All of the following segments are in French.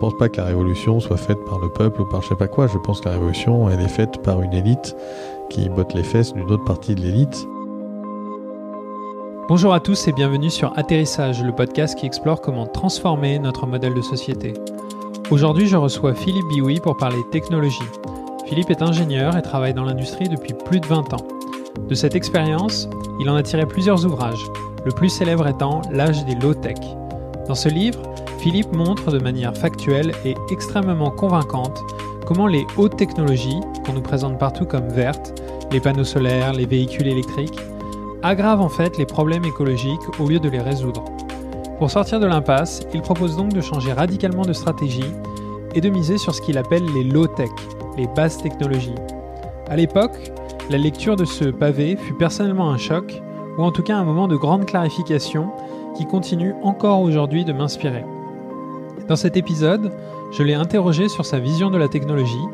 pense pas que la révolution soit faite par le peuple ou par je sais pas quoi. Je pense que la révolution, elle est faite par une élite qui botte les fesses d'une autre partie de l'élite. Bonjour à tous et bienvenue sur Atterrissage, le podcast qui explore comment transformer notre modèle de société. Aujourd'hui, je reçois Philippe Bioui pour parler technologie. Philippe est ingénieur et travaille dans l'industrie depuis plus de 20 ans. De cette expérience, il en a tiré plusieurs ouvrages, le plus célèbre étant L'âge des low-tech. Dans ce livre, Philippe montre de manière factuelle et extrêmement convaincante comment les hautes technologies, qu'on nous présente partout comme vertes, les panneaux solaires, les véhicules électriques, aggravent en fait les problèmes écologiques au lieu de les résoudre. Pour sortir de l'impasse, il propose donc de changer radicalement de stratégie et de miser sur ce qu'il appelle les low-tech, les basses technologies. À l'époque, la lecture de ce pavé fut personnellement un choc, ou en tout cas un moment de grande clarification qui continue encore aujourd'hui de m'inspirer. Dans cet épisode, je l'ai interrogé sur sa vision de la technologie,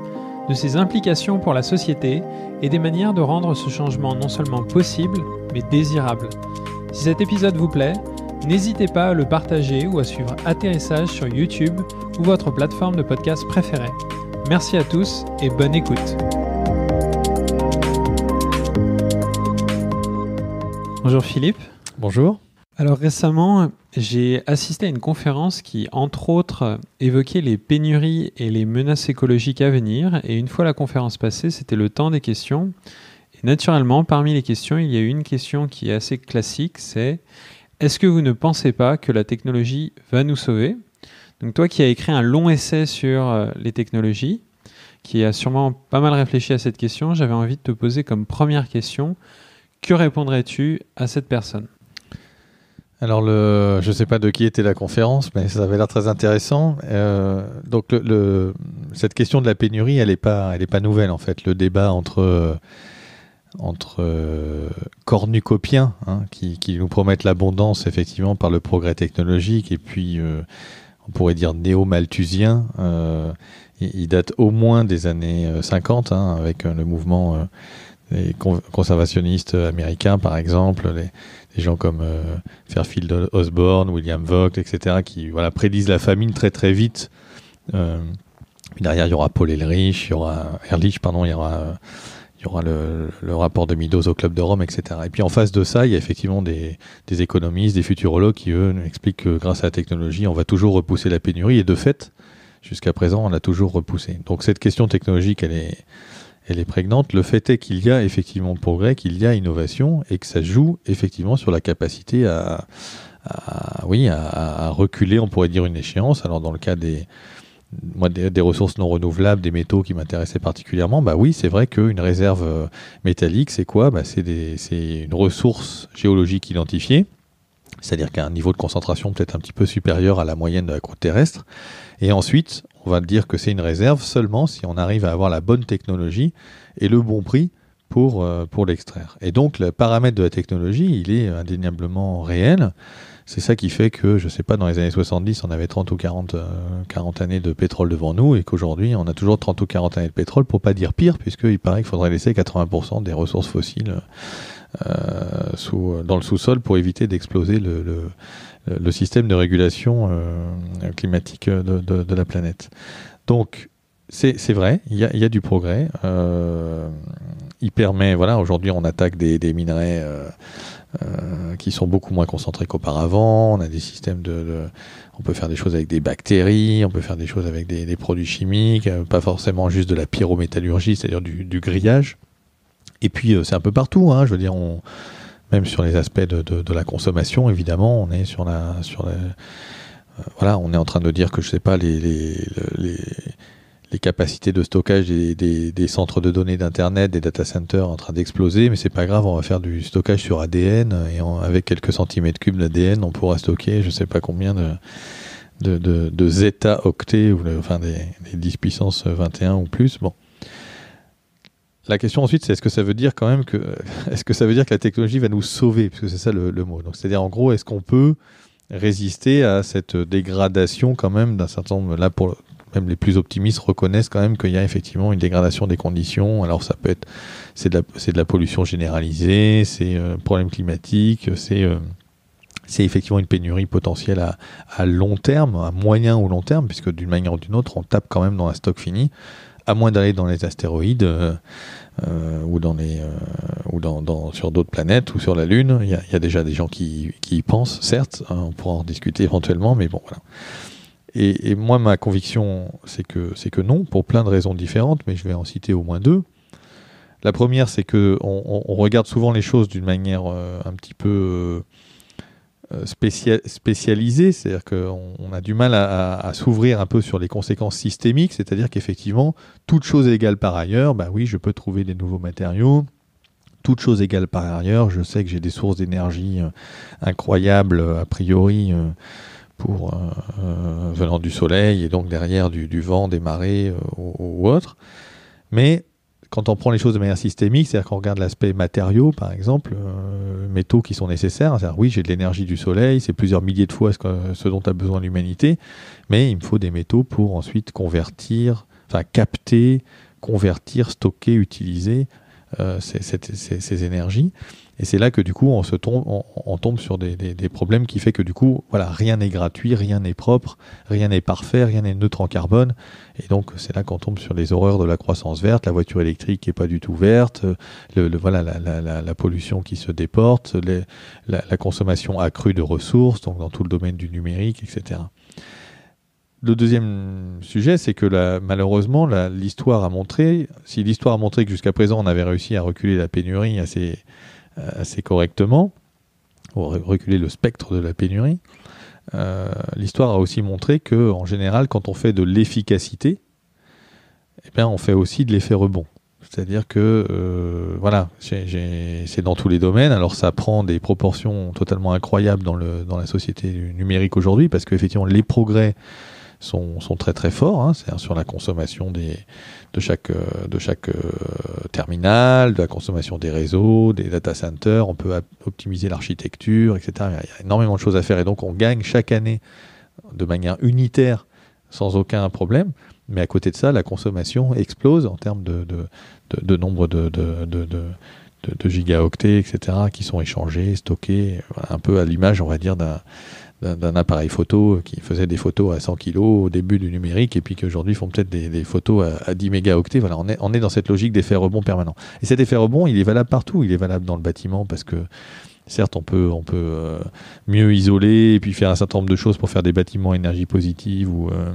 de ses implications pour la société et des manières de rendre ce changement non seulement possible, mais désirable. Si cet épisode vous plaît, n'hésitez pas à le partager ou à suivre Atterrissage sur YouTube ou votre plateforme de podcast préférée. Merci à tous et bonne écoute. Bonjour Philippe. Bonjour. Alors récemment, j'ai assisté à une conférence qui, entre autres, évoquait les pénuries et les menaces écologiques à venir. Et une fois la conférence passée, c'était le temps des questions. Et naturellement, parmi les questions, il y a une question qui est assez classique, c'est est-ce que vous ne pensez pas que la technologie va nous sauver? Donc toi qui as écrit un long essai sur euh, les technologies, qui a sûrement pas mal réfléchi à cette question, j'avais envie de te poser comme première question, que répondrais-tu à cette personne? Alors, je ne sais pas de qui était la conférence, mais ça avait l'air très intéressant. Euh, donc, cette question de la pénurie, elle n'est pas, pas nouvelle en fait. Le débat entre euh, cornucopiens hein, qui, nous promettent l'abondance effectivement par le progrès technologique et puis euh, on pourrait dire néo-malthusien. Euh, il, date au moins des années 50 hein, avec le mouvement des conservationnistes américains par exemple, les, gens comme euh, Fairfield Osborne, William Vogt, etc., qui voilà, prédisent la famine très très vite. Euh, derrière, il y aura Paul Ehrlich, il y aura, Ehrlich, pardon, il y aura, y aura le, rapport de Midos au Club de Rome, etc. Et puis en face de ça, il y a effectivement des, des économistes, des futurologues qui, eux, expliquent que grâce à la technologie, on va toujours repousser la pénurie. Et de fait, jusqu'à présent, on l'a toujours repoussé. Donc cette question technologique, elle est elle est prégnante. Le fait est qu'il y a effectivement progrès, qu'il y a innovation et que ça joue effectivement sur la capacité à, oui, à, reculer, on pourrait dire, une échéance. Alors dans le cas des, moi, des, ressources non renouvelables, des métaux qui m'intéressaient particulièrement, bah oui, c'est vrai qu'une réserve euh, métallique, c'est quoi? Bah C'est une ressource géologique identifiée, c'est-à-dire qu'à un niveau de concentration peut-être un petit peu supérieur à la moyenne de la croûte terrestre. Et ensuite, on va dire que c'est une réserve seulement si on arrive à avoir la bonne technologie et le bon prix pour, euh, pour l'extraire. Et donc le paramètre de la technologie, il est indéniablement réel. C'est ça qui fait que, je ne sais pas, dans les années 70, on avait 30 ou 40, 40 euh, années de pétrole devant nous et qu'aujourd'hui, on a toujours 30 ou 40 années de pétrole, pour pas dire pire, puisqu'il paraît qu'il faudrait laisser 80% des ressources fossiles euh, sous, dans le sous-sol pour éviter d'exploser le, le système de régulation euh, climatique de, de, la planète. Donc, c'est vrai, il y a, du progrès. Euh, il permet, voilà, aujourd'hui on attaque des, minerais euh, euh, qui sont beaucoup moins concentrés qu'auparavant. On a des systèmes de, on peut faire des choses avec des bactéries, on peut faire des choses avec des, produits chimiques, euh, pas forcément juste de la pyrométallurgie, c'est-à-dire du, du, grillage. Et puis c'est un peu partout, hein, je veux dire, on, même sur les aspects de, de, la consommation, évidemment, on est sur la, sur euh, voilà, on est en train de dire que je sais pas les, les, les, capacités de stockage des, centres de données d'internet, des data centers en train d'exploser, mais c'est pas grave, on va faire du stockage sur ADN et avec quelques centimètres cubes d'ADN, on pourra stocker, je sais pas combien de de, de, de zeta octets ou enfin des, des 10 puissance 21 ou plus. Bon, la question ensuite, c'est est-ce que ça veut dire quand même que, est-ce que ça veut dire que la technologie va nous sauver, puisque c'est ça le, mot. Donc, c'est-à-dire en gros, est-ce qu'on peut résister à cette dégradation quand même d'un certain nombre, là pour même les plus optimistes reconnaissent quand même qu'il y a effectivement une dégradation des conditions. Alors ça peut être, c'est de la, c'est de la pollution généralisée, c'est euh, problème climatique, c'est euh, c'est effectivement une pénurie potentielle à, long terme, à moyen ou long terme, puisque d'une manière ou d'une autre, on tape quand même dans un stock fini, à moins d'aller dans les astéroïdes euh, euh, ou, dans les, euh, ou dans, sur d'autres planètes ou sur la Lune. Il y, a, déjà des gens qui, y pensent, certes, hein, on pourra en discuter éventuellement, mais bon, voilà. Et, moi, ma conviction, c'est que, c'est que non, pour plein de raisons différentes, mais je vais en citer au moins deux. La première, c'est que on, regarde souvent les choses d'une manière un petit peu euh, spécialisé, c'est-à-dire qu'on a du mal à, s'ouvrir un peu sur les conséquences systémiques, c'est-à-dire qu'effectivement, toute chose égale par ailleurs, bah oui, je peux trouver des nouveaux matériaux, toute chose égale par ailleurs, je sais que j'ai des sources d'énergie euh, incroyables a priori euh, pour venant du soleil et donc derrière du, vent, des marées ou, ou autre, mais quand on prend les choses de manière systémique, c'est-à-dire qu'on regarde l'aspect matériaux, par exemple, euh, métaux qui sont nécessaires, c'est-à-dire oui, j'ai de l'énergie du soleil, c'est plusieurs milliers de fois ce, dont a besoin l'humanité, mais il me faut des métaux pour ensuite convertir, enfin capter, convertir, stocker, utiliser euh, ces, énergies. Et c'est là que du coup on se tombe, on, tombe sur des, problèmes qui fait que du coup voilà rien n'est gratuit, rien n'est propre, rien n'est parfait, rien n'est neutre en carbone. Et donc c'est là qu'on tombe sur les horreurs de la croissance verte, la voiture électrique qui est pas du tout verte, le, voilà la, pollution qui se déporte, la, consommation accrue de ressources, donc dans tout le domaine du numérique, etc. Le deuxième sujet, c'est que malheureusement, l'histoire a montré, si l'histoire a montré que jusqu'à présent on avait réussi à reculer la pénurie assez, assez correctement, pour reculer le spectre de la pénurie, euh, l'histoire a aussi montré que, en général, quand on fait de l'efficacité, eh bien, on fait aussi de l'effet rebond. C'est-à-dire que, euh, voilà, c'est dans tous les domaines. Alors, ça prend des proportions totalement incroyables dans, dans la société numérique aujourd'hui, parce qu'effectivement, les progrès sont, très très forts. Hein, c'est sur la consommation de chaque, euh, de chaque euh, terminal, de la consommation des réseaux, des data centers. On peut optimiser l'architecture, etc. Il y a énormément de choses à faire et donc on gagne chaque année de manière unitaire sans aucun problème. Mais à côté de ça, la consommation explose en termes de, nombre de, gigaoctets, etc., qui sont échangés, stockés, un peu à l'image, on va dire, d'un d'un appareil photo qui faisait des photos à 100 kg au début du numérique et puis qu'aujourd'hui font peut-être des, photos à, 10 mégaoctets. Voilà, on est, dans cette logique d'effet rebond permanent. Et cet effet rebond, il est valable partout. Il est valable dans le bâtiment parce que certes, on peut, on peut euh, mieux isoler et puis faire un certain nombre de choses pour faire des bâtiments énergie positive ou, euh,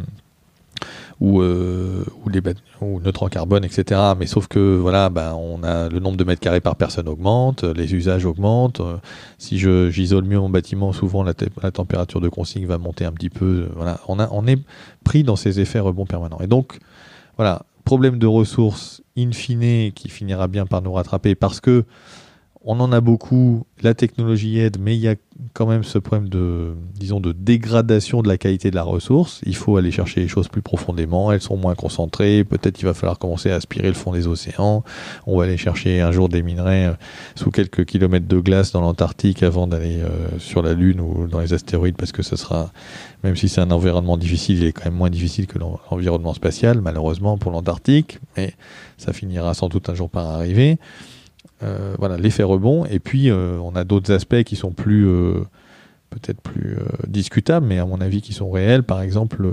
ou, euh, ou, en carbone, etc. Mais sauf que voilà, ben, on a le nombre de mètres carrés par personne augmente, les usages augmentent. Euh, si je, j'isole mieux mon bâtiment, souvent la, la, température de consigne va monter un petit peu. Voilà, on, a, on est pris dans ces effets rebonds permanents. Et donc, voilà, problème de ressources in fine qui finira bien par nous rattraper parce que on en a beaucoup, la technologie aide, mais il y a quand même ce problème de, disons, de dégradation de la qualité de la ressource. Il faut aller chercher les choses plus profondément, elles sont moins concentrées, peut-être il va falloir commencer à aspirer le fond des océans, on va aller chercher un jour des minerais euh, sous quelques kilomètres de glace dans l'Antarctique avant d'aller euh, sur la Lune ou dans les astéroïdes, parce que ce sera, même si c'est un environnement difficile, il est quand même moins difficile que l'environnement spatial, malheureusement pour l'Antarctique, mais ça finira sans doute un jour par arriver. Euh, voilà, l'effet rebond. Et puis, euh, on a d'autres aspects qui sont plus, euh, peut-être plus discutables, mais à mon avis qui sont réels. Par exemple,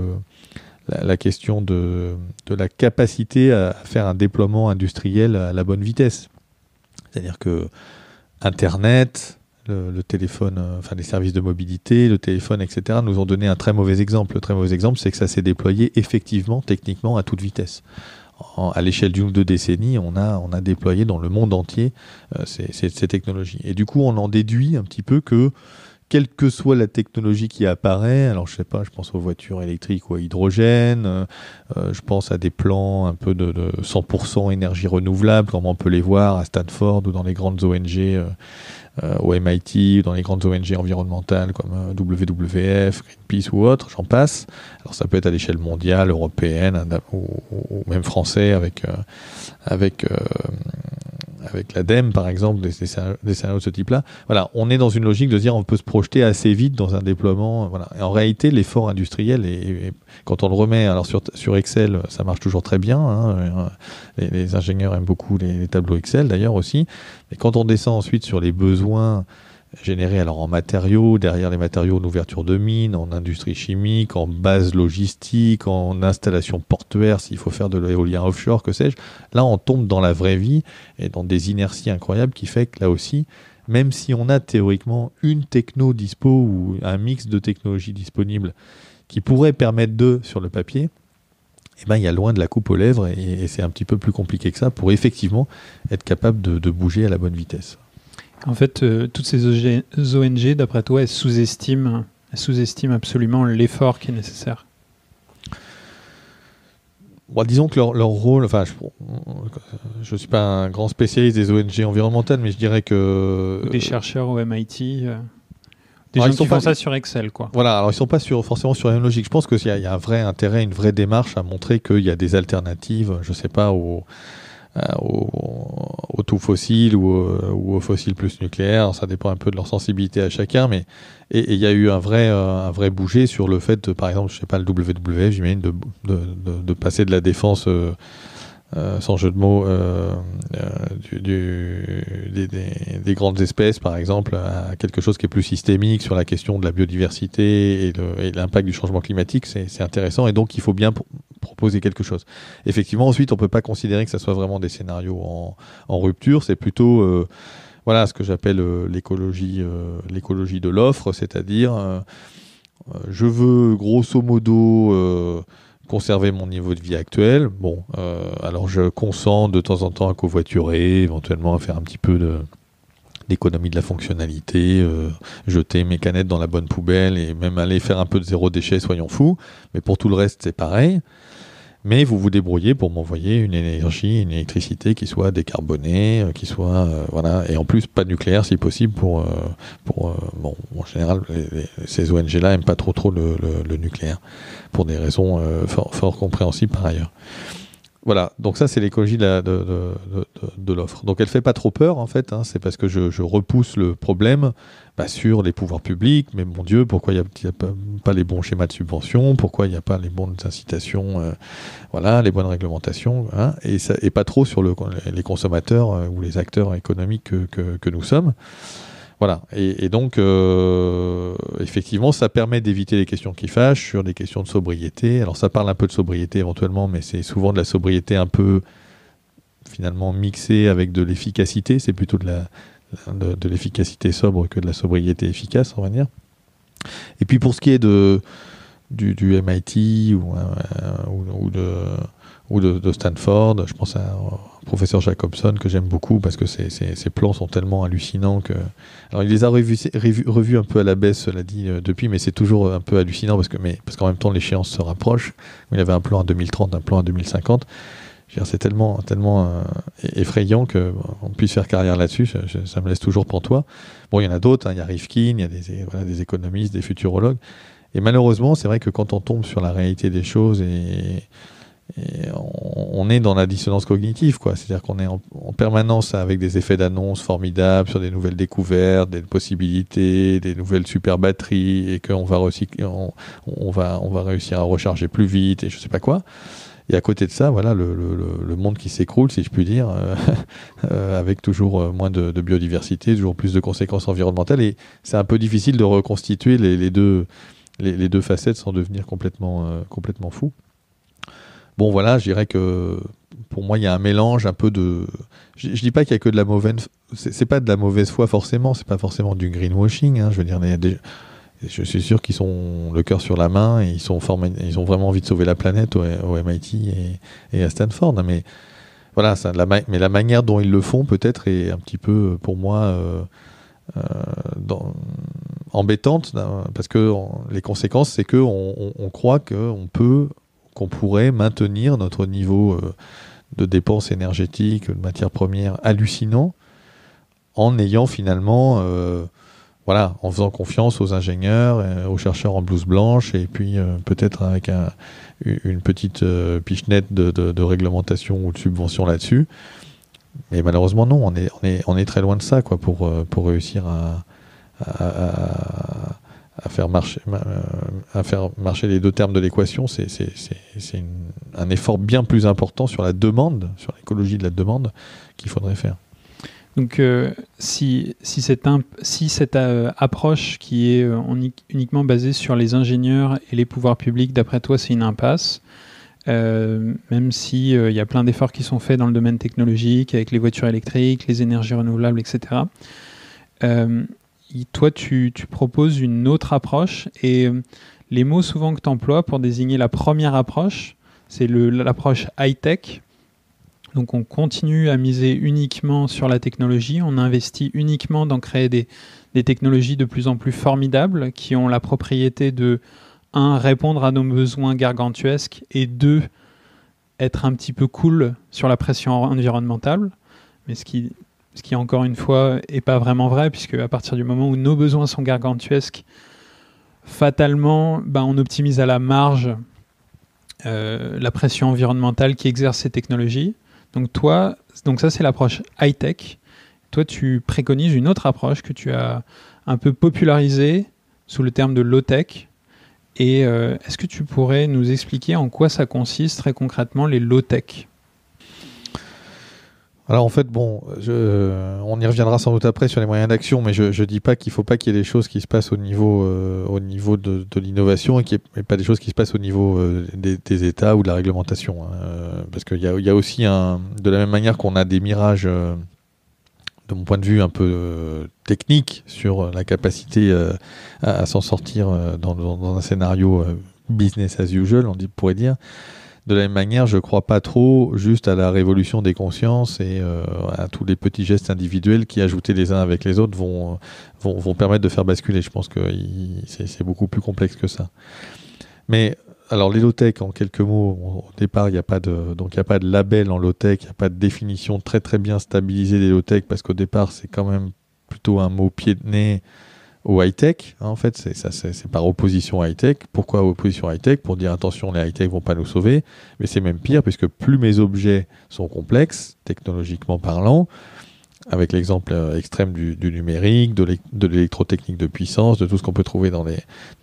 la, question de, la capacité à faire un déploiement industriel à la bonne vitesse. C'est-à-dire que Internet, le, téléphone, enfin les services de mobilité, le téléphone, etc., nous ont donné un très mauvais exemple. Le très mauvais exemple, c'est que ça s'est déployé effectivement, techniquement, à toute vitesse à l'échelle d'une ou deux décennies, on a, déployé dans le monde entier euh, ces, technologies. Et du coup, on en déduit un petit peu que, quelle que soit la technologie qui apparaît, alors je sais pas, je pense aux voitures électriques ou à hydrogène, euh, euh, je pense à des plans un peu de, 100% énergie renouvelable, comme on peut les voir à Stanford ou dans les grandes ONG au MIT, dans les grandes ONG environnementales comme euh, WWF, Greenpeace ou autres, j'en passe. Alors ça peut être à l'échelle mondiale, européenne ou, même français avec, euh, avec avec l'ADEME par exemple, des, scénarios de ce type-là. Voilà, on est dans une logique de dire on peut se projeter assez vite dans un déploiement. Voilà. En réalité, l'effort industriel, quand on le remet, alors sur, Excel, ça marche toujours très bien. Hein, les, ingénieurs aiment beaucoup les, tableaux Excel d'ailleurs aussi. Mais quand on descend ensuite sur les besoins générés alors en matériaux, derrière les matériaux en ouverture de mine, en industrie chimique, en base logistique, en installation portuaire, s'il faut faire de l'éolien offshore, que sais-je. Là, on tombe dans la vraie vie et dans des inerties incroyables qui fait que là aussi, même si on a théoriquement une techno dispo ou un mix de technologies disponibles qui pourrait permettre de sur le papier, eh ben, il y a loin de la coupe aux lèvres et, c'est un petit peu plus compliqué que ça pour effectivement être capable de bouger à la bonne vitesse. En fait, euh, toutes ces ONG, d'après toi, elles sous-estiment, sous absolument l'effort qui est nécessaire. disons que leur, rôle, enfin, je ne suis pas un grand spécialiste des ONG environnementales, mais je dirais que... des chercheurs au MIT euh, des gens qui font ça sur Excel, quoi. Voilà, alors ils sont pas sur, forcément sur la même logique. Je pense qu'il y, y, a un vrai intérêt, une vraie démarche à montrer qu'il y a des alternatives, je sais pas, aux, euh, au, tout fossile ou, ou, au fossile plus nucléaire. Ça dépend un peu de leur sensibilité à chacun, mais et il y a eu un vrai, euh, un vrai bouger sur le fait, par exemple, je sais pas, le WWF, j'imagine, de, de, de, passer de la défense euh, sans jeu de mots, du, des, grandes espèces, par exemple, à quelque chose qui est plus systémique sur la question de la biodiversité et l'impact du changement climatique, c'est intéressant et donc il faut bien proposer quelque chose. Effectivement, ensuite, on peut pas considérer que ce soit vraiment des scénarios en, rupture, c'est plutôt voilà ce que j'appelle l'écologie l'écologie de l'offre, c'est-à-dire je veux grosso modo conserver mon niveau de vie actuel. Bon, euh, alors je consens de temps en temps à covoiturer, éventuellement à faire un petit peu de d'économie de la fonctionnalité, euh, jeter mes canettes dans la bonne poubelle et même aller faire un peu de zéro déchet, soyons fous. Mais pour tout le reste, c'est pareil mais vous vous débrouillez pour m'envoyer une énergie, une électricité qui soit décarbonée, euh, qui soit euh, voilà, et en plus pas nucléaire si possible pour pour bon en général ces ONG là aiment pas trop trop le, le, nucléaire pour des raisons fort compréhensibles par ailleurs. Voilà, donc ça c'est l'écologie de, l'offre. Donc elle fait pas trop peur en fait, hein. c'est parce que je, repousse le problème bah, sur les pouvoirs publics, mais mon Dieu, pourquoi il n'y a, pas, les bons schémas de subvention, pourquoi il n'y a pas les bonnes incitations, euh, voilà, les bonnes réglementations, hein, et, pas trop sur le, les consommateurs euh, ou les acteurs économiques que, que, que nous sommes. Voilà. Et, donc, euh, effectivement, ça permet d'éviter les questions qui fâchent sur des questions de sobriété. Alors, ça parle un peu de sobriété éventuellement, mais c'est souvent de la sobriété un peu finalement mixée avec de l'efficacité. C'est plutôt de l'efficacité sobre que de la sobriété efficace, on va dire. Et puis pour ce qui est de du, MIT ou, euh, ou, de ou de, Stanford. Je pense à professeur Jacobson que j'aime beaucoup parce que ses, plans sont tellement hallucinants que. Alors il les a revus, un peu à la baisse, cela dit, euh, depuis, mais c'est toujours un peu hallucinant parce que, mais parce qu'en même temps l'échéance se rapproche. Il avait un plan en 2030, un plan en 2050. C'est tellement, tellement euh, effrayant qu'on puisse faire carrière là-dessus. Ça, me laisse toujours toi. Bon, il y en a d'autres. Hein. Il y a Rifkin, il y a des, des économistes, des futurologues. Et malheureusement, c'est vrai que quand on tombe sur la réalité des choses et, on, est dans la dissonance cognitive, quoi. C'est-à-dire qu'on est en, permanence avec des effets d'annonce formidables sur des nouvelles découvertes, des possibilités, des nouvelles super batteries, et qu'on va, on, va, réussir à recharger plus vite, et je sais pas quoi. Et à côté de ça, voilà, le, monde qui s'écroule, si je puis dire, euh, euh, avec toujours euh, moins de, biodiversité, toujours plus de conséquences environnementales. Et c'est un peu difficile de reconstituer les, deux facettes sans devenir complètement, complètement fou. Bon, voilà, je dirais que pour moi, il y a un mélange un peu de. Je, je dis pas qu'il y a que de la mauvaise. C'est pas de la mauvaise foi forcément. C'est pas forcément du greenwashing. Hein, je veux dire, des... je suis sûr qu'ils sont le cœur sur la main et ils sont ils ont vraiment envie de sauver la planète au, MIT et, à Stanford. Hein, mais voilà, ça, la mais la manière dont ils le font peut-être est un petit peu pour moi euh, euh, embêtante parce que les conséquences c'est que on, on croit qu'on peut qu'on pourrait maintenir notre niveau euh, de dépenses énergétiques, de matières premières hallucinant, en ayant finalement, euh, voilà, en faisant confiance aux ingénieurs, euh, aux chercheurs en blouse blanche, et puis peut-être avec une petite pichenette de, réglementation ou de subvention là-dessus. Mais malheureusement, non, on est, très loin de ça quoi, pour, réussir à euh, à faire marcher les deux termes de l'équation, c'est un effort bien plus important sur la demande, sur l'écologie de la demande qu'il faudrait faire. Donc, euh, si, cette, euh, approche qui est uniquement basée sur les ingénieurs et les pouvoirs publics, d'après toi, c'est une impasse, même s'il il y a plein d'efforts qui sont faits dans le domaine technologique, avec les voitures électriques, les énergies renouvelables, etc. toi, tu, proposes une autre approche et les mots souvent que tu emploies pour désigner la première approche, c'est l'approche high-tech donc on continue à miser uniquement sur la technologie, on investit uniquement dans créer des, technologies de plus en plus formidables qui ont la propriété de, un, répondre à nos besoins gargantuesques et deux, être un petit peu cool sur la pression environnementale. Mais ce qui, ce qui encore une fois, n'est pas vraiment vrai, puisque à partir du moment où nos besoins sont gargantuesques, fatalement, ben, on optimise à la marge euh, la pression environnementale qui exerce ces technologies. Donc toi, ça c'est l'approche high-tech. Toi, tu préconises une autre approche que tu as un peu popularisée sous le terme de low-tech. Et euh, est-ce que tu pourrais nous expliquer en quoi ça consiste très concrètement les low-tech? Alors en fait, bon, on y reviendra sans doute après sur les moyens d'action, mais je ne dis pas qu'il ne faut pas qu'il y ait des choses qui se passent au niveau, euh, au niveau de, l'innovation et qu'il n'y ait pas des choses qui se passent au niveau euh, des, États ou de la réglementation. Hein. Euh, parce qu'il y, y a, aussi, un, de la même manière qu'on a des mirages, de mon point de vue, un peu techniques sur la capacité à, s'en sortir dans, dans, un scénario business as usual, on pourrait dire. De la même manière, je ne crois pas trop juste à la révolution des consciences et euh, à tous les petits gestes individuels qui, ajoutés les uns avec les autres, vont, permettre de faire basculer. Je pense que c'est beaucoup plus complexe que ça. Mais alors les low-tech, en quelques mots, au départ, il n'y a pas de donc a pas de label en low-tech, il n'y a pas de définition très très bien stabilisée des low-tech parce qu'au départ, c'est quand même plutôt un mot pied de nez au high-tech. Hein, en fait, c'est, par opposition high-tech. Pourquoi opposition high-tech? Pour dire attention, les high-tech vont pas nous sauver. Mais c'est même pire, puisque plus mes objets sont complexes, technologiquement parlant, avec l'exemple euh, extrême du, numérique, de, l'électrotechnique de puissance, de tout ce qu'on peut trouver dans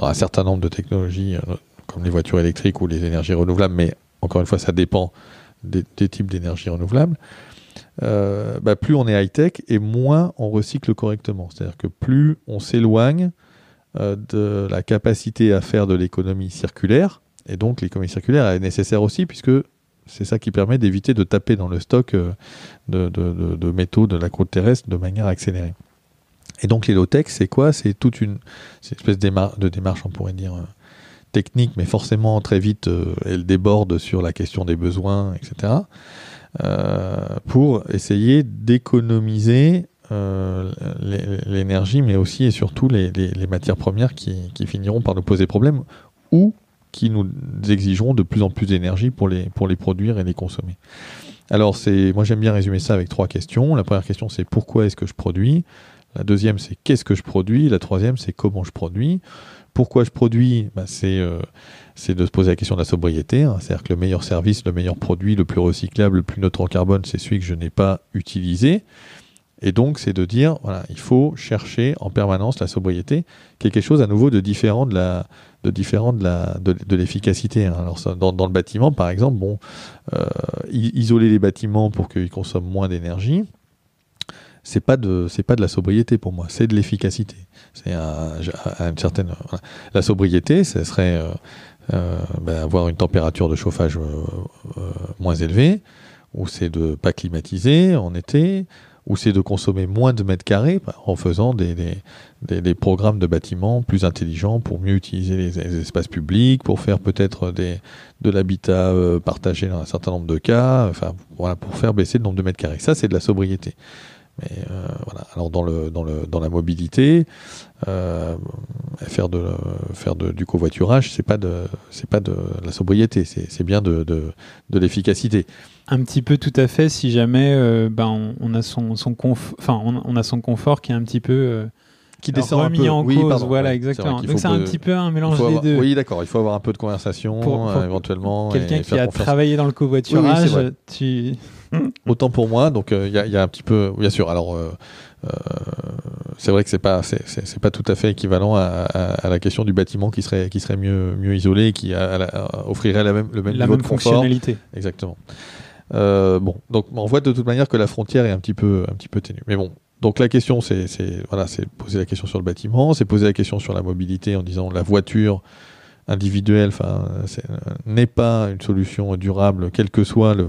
un certain nombre de technologies, euh, comme les voitures électriques ou les énergies renouvelables, mais encore une fois, ça dépend des, des types d'énergies renouvelables. Euh, bah, plus on est high-tech et moins on recycle correctement. C'est-à-dire que plus on s'éloigne euh, de la capacité à faire de l'économie circulaire, et donc l'économie circulaire est nécessaire aussi puisque c'est ça qui permet d'éviter de taper dans le stock euh, de, métaux de la côte terrestre de manière accélérée. Et donc les low-tech, c'est quoi? C'est toute une, espèce de démarche, on pourrait dire, technique, mais forcément très vite, elle déborde sur la question des besoins, etc. Euh, pour essayer d'économiser euh, l'énergie, mais aussi et surtout les, matières premières qui, finiront par nous poser problème ou qui nous exigeront de plus en plus d'énergie pour les, pour les produire et les consommer. Alors, moi j'aime bien résumer ça avec trois questions. La première question, c'est pourquoi est-ce que je produis? La deuxième, c'est qu'est-ce que je produis? La troisième, c'est comment je produis? Pourquoi je produis? Bah, C'est euh, c'est de se poser la question de la sobriété. Hein. C'est-à-dire que le meilleur service, le meilleur produit, le plus recyclable, le plus neutre en carbone, c'est celui que je n'ai pas utilisé. Et donc, c'est de dire, voilà, il faut chercher en permanence la sobriété, quelque chose à nouveau de différent de la, de différent de la, de, l'efficacité. Hein. Alors, dans, le bâtiment, par exemple, bon, euh, isoler les bâtiments pour qu'ils consomment moins d'énergie, c'est pas de, c'est pas de la sobriété pour moi, c'est de l'efficacité. C'est une certaine, la sobriété, ce serait euh, ben, avoir une température de chauffage euh, euh, moins élevée, ou c'est de pas climatiser en été, ou c'est de consommer moins de mètres carrés en faisant des, des, programmes de bâtiments plus intelligents pour mieux utiliser les, espaces publics, pour faire peut-être de l'habitat partagé dans un certain nombre de cas, enfin voilà, pour faire baisser le nombre de mètres carrés. Ça, c'est de la sobriété. Mais euh, voilà. Alors dans le dans le dans la mobilité, euh, faire de faire de, du covoiturage, c'est pas de c'est pas de la sobriété, c'est bien de, de, de l'efficacité. Un petit peu tout à fait. Si jamais euh, on, a son son enfin on, on, a son confort qui est un petit peu qui descend un peu. en oui, cause, voilà, exactement. Donc c'est un petit peu un mélange des deux. Oui, d'accord. Il faut avoir un peu de conversation, pour, éventuellement. Quelqu'un qui a travaillé dans le covoiturage, tu Autant pour moi, donc il y, y, a un petit peu, bien sûr. Alors, euh, euh, c'est vrai que c'est pas, c'est pas tout à fait équivalent à, à, la question du bâtiment qui serait, qui serait mieux, mieux isolé, qui offrirait la même, le même la niveau même de fonctionnalité. Exactement. bon, donc on voit de toute manière que la frontière est un petit peu, un petit peu ténue. Mais bon, donc la question, c'est voilà, c'est poser la question sur le bâtiment, c'est poser la question sur la mobilité en disant la voiture individuelle, enfin, n'est pas une solution durable, quel que soit le,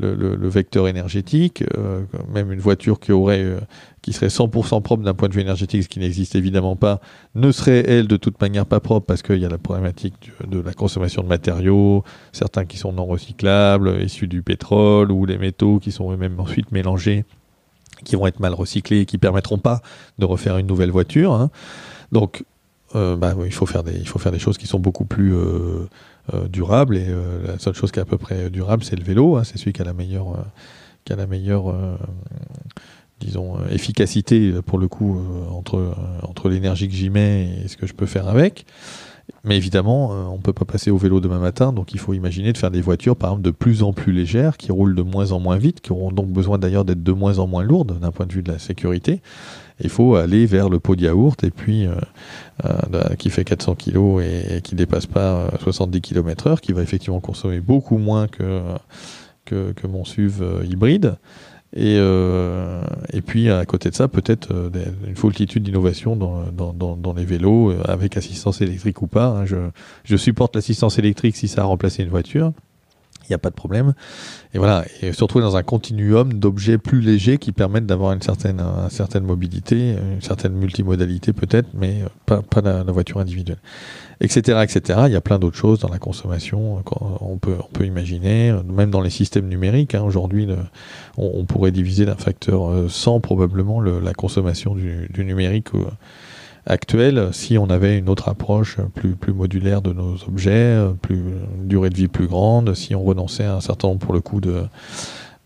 le, vecteur énergétique. Euh, même une voiture qui aurait, euh, qui serait 100% propre d'un point de vue énergétique, ce qui n'existe évidemment pas, ne serait elle de toute manière pas propre parce qu'il y a la problématique de la consommation de matériaux, certains qui sont non recyclables, issus du pétrole ou les métaux qui sont eux-mêmes ensuite mélangés qui vont être mal recyclés et qui permettront pas de refaire une nouvelle voiture. Hein. Donc, euh, bah, il, faut faire des, il faut faire des choses qui sont beaucoup plus euh, euh, durables. Et la seule chose qui est à peu près durable, c'est le vélo. Hein. c'est celui qui a la meilleure, qui a la meilleure disons, efficacité, pour le coup, entre, entre l'énergie que j'y mets et ce que je peux faire avec. Mais évidemment, euh, on ne peut pas passer au vélo demain matin, donc il faut imaginer de faire des voitures, par exemple, de plus en plus légères, qui roulent de moins en moins vite, qui auront donc besoin d'ailleurs d'être de moins en moins lourdes d'un point de vue de la sécurité. Il faut aller vers le pot de yaourt, et puis euh, euh, qui fait 400 kg et, qui qui dépasse pas 70 km/h, qui va effectivement consommer beaucoup moins que, mon SUV hybride. Et, euh, et puis à côté de ça, peut-être euh, une foultitude d'innovations dans, les vélos, euh, avec assistance électrique ou pas. Hein. Je supporte l'assistance électrique si ça a remplacé une voiture il n'y a pas de problème. Et voilà, et se retrouver dans un continuum d'objets plus légers qui permettent d'avoir une certaine, une certaine mobilité, une certaine multimodalité peut-être, mais pas, pas la, voiture individuelle, etc., etc. Il y a plein d'autres choses dans la consommation on peut, on peut imaginer, même dans les systèmes numériques. Hein, Aujourd'hui, on, pourrait diviser d'un facteur 100 probablement le, la consommation du, du numérique actuelle si on avait une autre approche plus, plus modulaire de nos objets, plus une durée de vie plus grande, si on renonçait à un certain nombre pour le coup de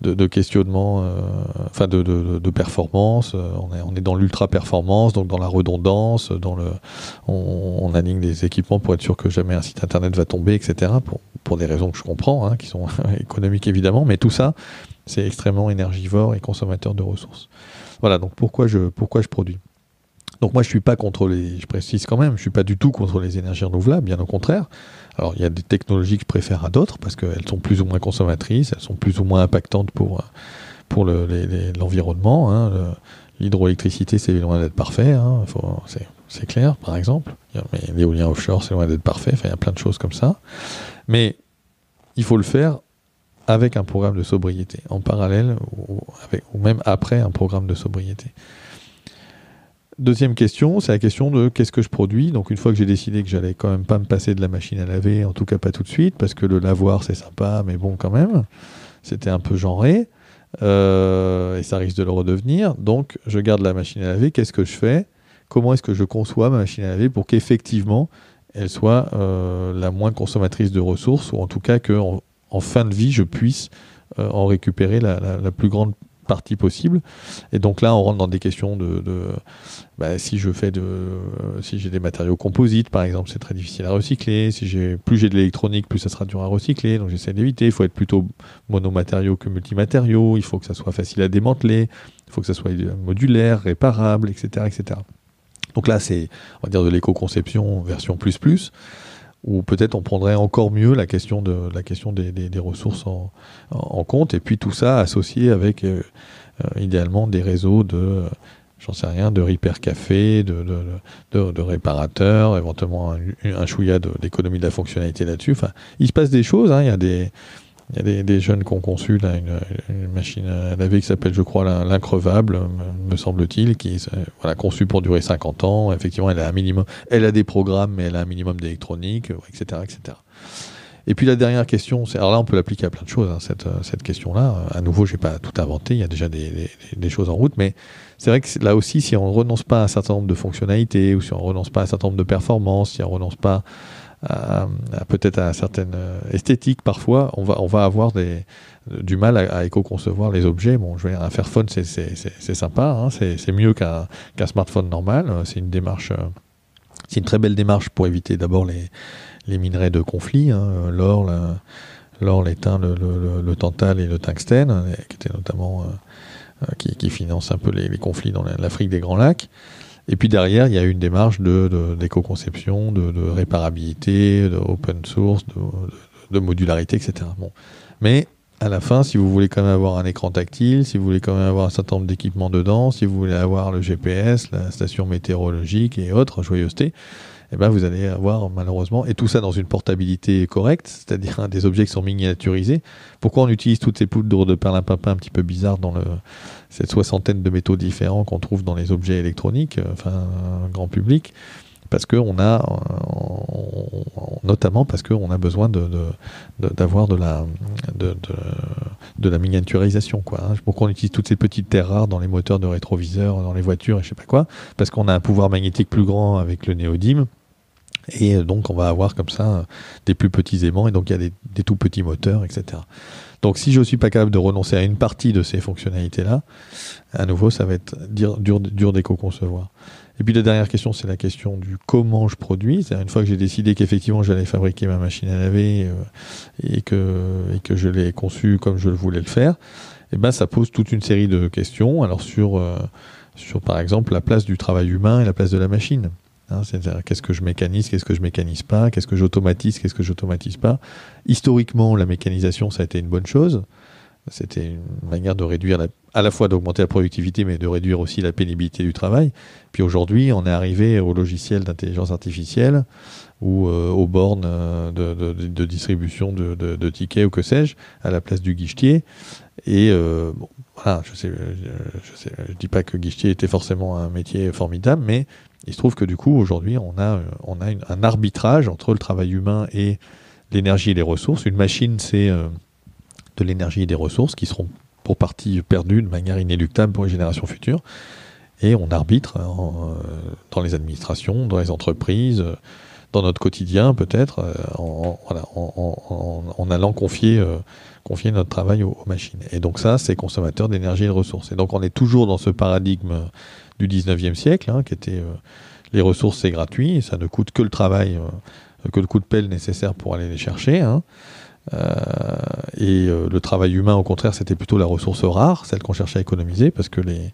de, de questionnement, euh, enfin de, de, de, performance. Euh, on est, on est dans l'ultra performance, donc dans la redondance, dans le, on, on, aligne des équipements pour être sûr que jamais un site internet va tomber, etc. Pour, pour des raisons que je comprends, hein, qui sont économiques évidemment, mais tout ça, c'est extrêmement énergivore et consommateur de ressources. Voilà, donc pourquoi je, pourquoi je produis? Donc moi je suis pas contre les, je précise quand même, je suis pas du tout contre les énergies renouvelables, bien au contraire. Alors il y a des technologies que je préfère à d'autres parce qu'elles sont plus ou moins consommatrices, elles sont plus ou moins impactantes pour pour l'environnement. Le, hein. L'hydroélectricité c'est loin d'être parfait, hein. c'est clair par exemple. Mais l'éolien offshore c'est loin d'être parfait. Il y a plein de choses comme ça. Mais il faut le faire avec un programme de sobriété, en parallèle ou même après un programme de sobriété. Deuxième question, c'est la question de qu'est-ce que je produis. Donc une fois que j'ai décidé que j'allais quand même pas me passer de la machine à laver, en tout cas pas tout de suite, parce que le lavoir c'est sympa, mais bon quand même, c'était un peu genré, euh, et ça risque de le redevenir. Donc je garde la machine à laver, qu'est-ce que je fais? Comment est-ce que je conçois ma machine à laver pour qu'effectivement elle soit euh, la moins consommatrice de ressources, ou en tout cas qu'en en fin de vie je puisse euh, en récupérer la, la, plus grande partie possible? Et donc là, on rentre dans des questions de, bah, si je fais de, si j'ai des matériaux composites, par exemple, c'est très difficile à recycler. Si j'ai, plus j'ai de l'électronique, plus ça sera dur à recycler. Donc j'essaie d'éviter. Il faut être plutôt monomatériaux que multimatériaux. Il faut que ça soit facile à démanteler. Il faut que ça soit modulaire, réparable, etc., etc. Donc là, c'est, on va dire, de l'éco-conception version plus plus ou peut-être on prendrait encore mieux la question de la question des, des, ressources en, en, compte et puis tout ça associé avec euh, euh, idéalement des réseaux de j'en sais rien de repair café de, réparateurs éventuellement un, un chouïa d'économie de, la fonctionnalité là-dessus enfin il se passe des choses hein, il y a des il y a des, des, jeunes qui ont conçu une, machine à laver qui s'appelle, je crois, l'increvable, me semble-t-il, qui est voilà, conçue pour durer 50 ans. Effectivement, elle a un minimum, elle a des programmes, mais elle a un minimum d'électronique, etc., etc. Et puis la dernière question, alors là on peut l'appliquer à plein de choses. Hein, cette, cette question-là, à nouveau, j'ai pas tout inventé. Il y a déjà des, choses en route, mais c'est vrai que là aussi, si on ne renonce pas à un certain nombre de fonctionnalités ou si on ne renonce pas à un certain nombre de performances, si on ne renonce pas peut-être à certaines euh, esthétiques parfois, on va, on va avoir du mal à, éco-concevoir les objets. Bon, je veux dire, un Fairphone, c'est sympa, hein, c'est mieux qu'un smartphone normal. C'est une démarche, euh, c'est une très belle démarche pour éviter d'abord les, les minerais de conflit, hein, l'or, l'or, l'étain, le, tantal et le tungstène, qui étaient notamment euh, qui, qui financent un peu les, conflits dans l'Afrique des Grands Lacs. Et puis derrière, il y a une démarche de, d'éco-conception, de, réparabilité, de open source, de, de, modularité, etc. Bon. Mais à la fin, si vous voulez quand même avoir un écran tactile, si vous voulez quand même avoir un certain nombre d'équipements dedans, si vous voulez avoir le GPS, la station météorologique et autres, joyeuseté, eh ben vous allez avoir malheureusement, et tout ça dans une portabilité correcte, c'est-à-dire des objets qui sont miniaturisés. Pourquoi on utilise toutes ces poudres de perlimpinpin un petit peu bizarres dans le, cette soixantaine de métaux différents qu'on trouve dans les objets électroniques, enfin grand public? Parce qu'on a, notamment parce qu'on a besoin d'avoir de, la, de, la miniaturisation. Quoi, hein. Pourquoi on utilise toutes ces petites terres rares dans les moteurs de rétroviseurs, dans les voitures et je sais pas quoi? Parce qu'on a un pouvoir magnétique plus grand avec le néodyme. Et donc on va avoir comme ça des plus petits aimants et donc il y a des, tout petits moteurs, etc. Donc si je ne suis pas capable de renoncer à une partie de ces fonctionnalités-là, à nouveau ça va être dur, dur, dur d'éco-concevoir. Et puis la dernière question, c'est la question du comment je produis. C'est-à-dire une fois que j'ai décidé qu'effectivement j'allais fabriquer ma machine à laver euh, et, que, et que je l'ai conçue comme je voulais le faire, eh ben ça pose toute une série de questions. Alors sur, euh, sur par exemple la place du travail humain et la place de la machine. Hein, c'est-à-dire qu'est-ce que je mécanise, qu'est-ce que je mécanise pas, qu'est-ce que j'automatise, qu'est-ce que j'automatise pas. Historiquement, la mécanisation, ça a été une bonne chose. C'était une manière de réduire, à la fois d'augmenter la productivité, mais de réduire aussi la pénibilité du travail. Puis aujourd'hui, on est arrivé au logiciel d'intelligence artificielle ou euh, aux bornes euh, de, distribution de, tickets ou que sais-je, à la place du guichetier. Et euh, bon, voilà, je sais, je, je dis pas que guichetier était forcément un métier formidable, mais il se trouve que du coup, aujourd'hui, on a, a un arbitrage entre le travail humain et l'énergie et les ressources. Une machine, c'est de l'énergie et des ressources qui seront pour partie perdues de manière inéluctable pour les générations futures. Et on arbitre euh, dans les administrations, dans les entreprises, dans notre quotidien peut-être, euh, en, allant confier, euh, notre travail aux, machines. Et donc ça, c'est consommateur d'énergie et de ressources. Et donc on est toujours dans ce paradigme du 19e siècle, hein, qui était les ressources c'est gratuit, ça ne coûte que le travail, que le coup de pelle nécessaire pour aller les chercher. Hein. Euh, et euh, le travail humain, au contraire, c'était plutôt la ressource rare, celle qu'on cherchait à économiser, parce que les,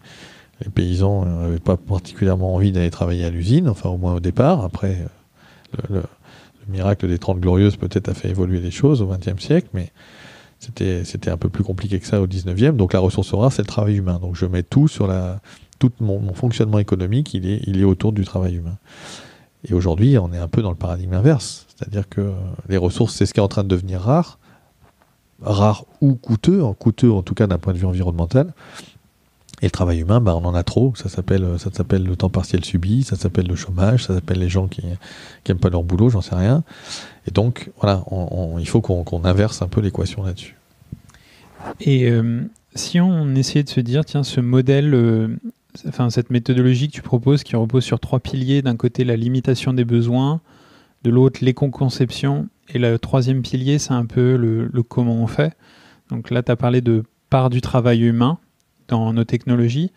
paysans n'avaient pas particulièrement envie d'aller travailler à l'usine, enfin au moins au départ. Après, le, miracle des Trente Glorieuses peut-être a fait évoluer les choses au XXe siècle, mais c'était un peu plus compliqué que ça au XIXe. Donc la ressource rare, c'est le travail humain. Donc je mets tout sur la... Tout mon, fonctionnement économique, il est, il est autour du travail humain. Et aujourd'hui, on est un peu dans le paradigme inverse. C'est-à-dire que les ressources, c'est ce qui est en train de devenir rare, rare ou coûteux, en coûteux en tout cas d'un point de vue environnemental. Et le travail humain, bah, on en a trop. Ça s'appelle, ça s'appelle le temps partiel subi, ça s'appelle le chômage, ça s'appelle les gens qui n'aiment pas leur boulot, j'en sais rien. Et donc, voilà, il faut qu'on inverse un peu l'équation là-dessus. Et euh, si on essayait de se dire, tiens, ce modèle euh, enfin, cette méthodologie que tu proposes qui repose sur trois piliers. D'un côté, la limitation des besoins, de l'autre, l'éco-conception, et le troisième pilier, c'est un peu le, comment on fait. Donc là, tu as parlé de part du travail humain dans nos technologies.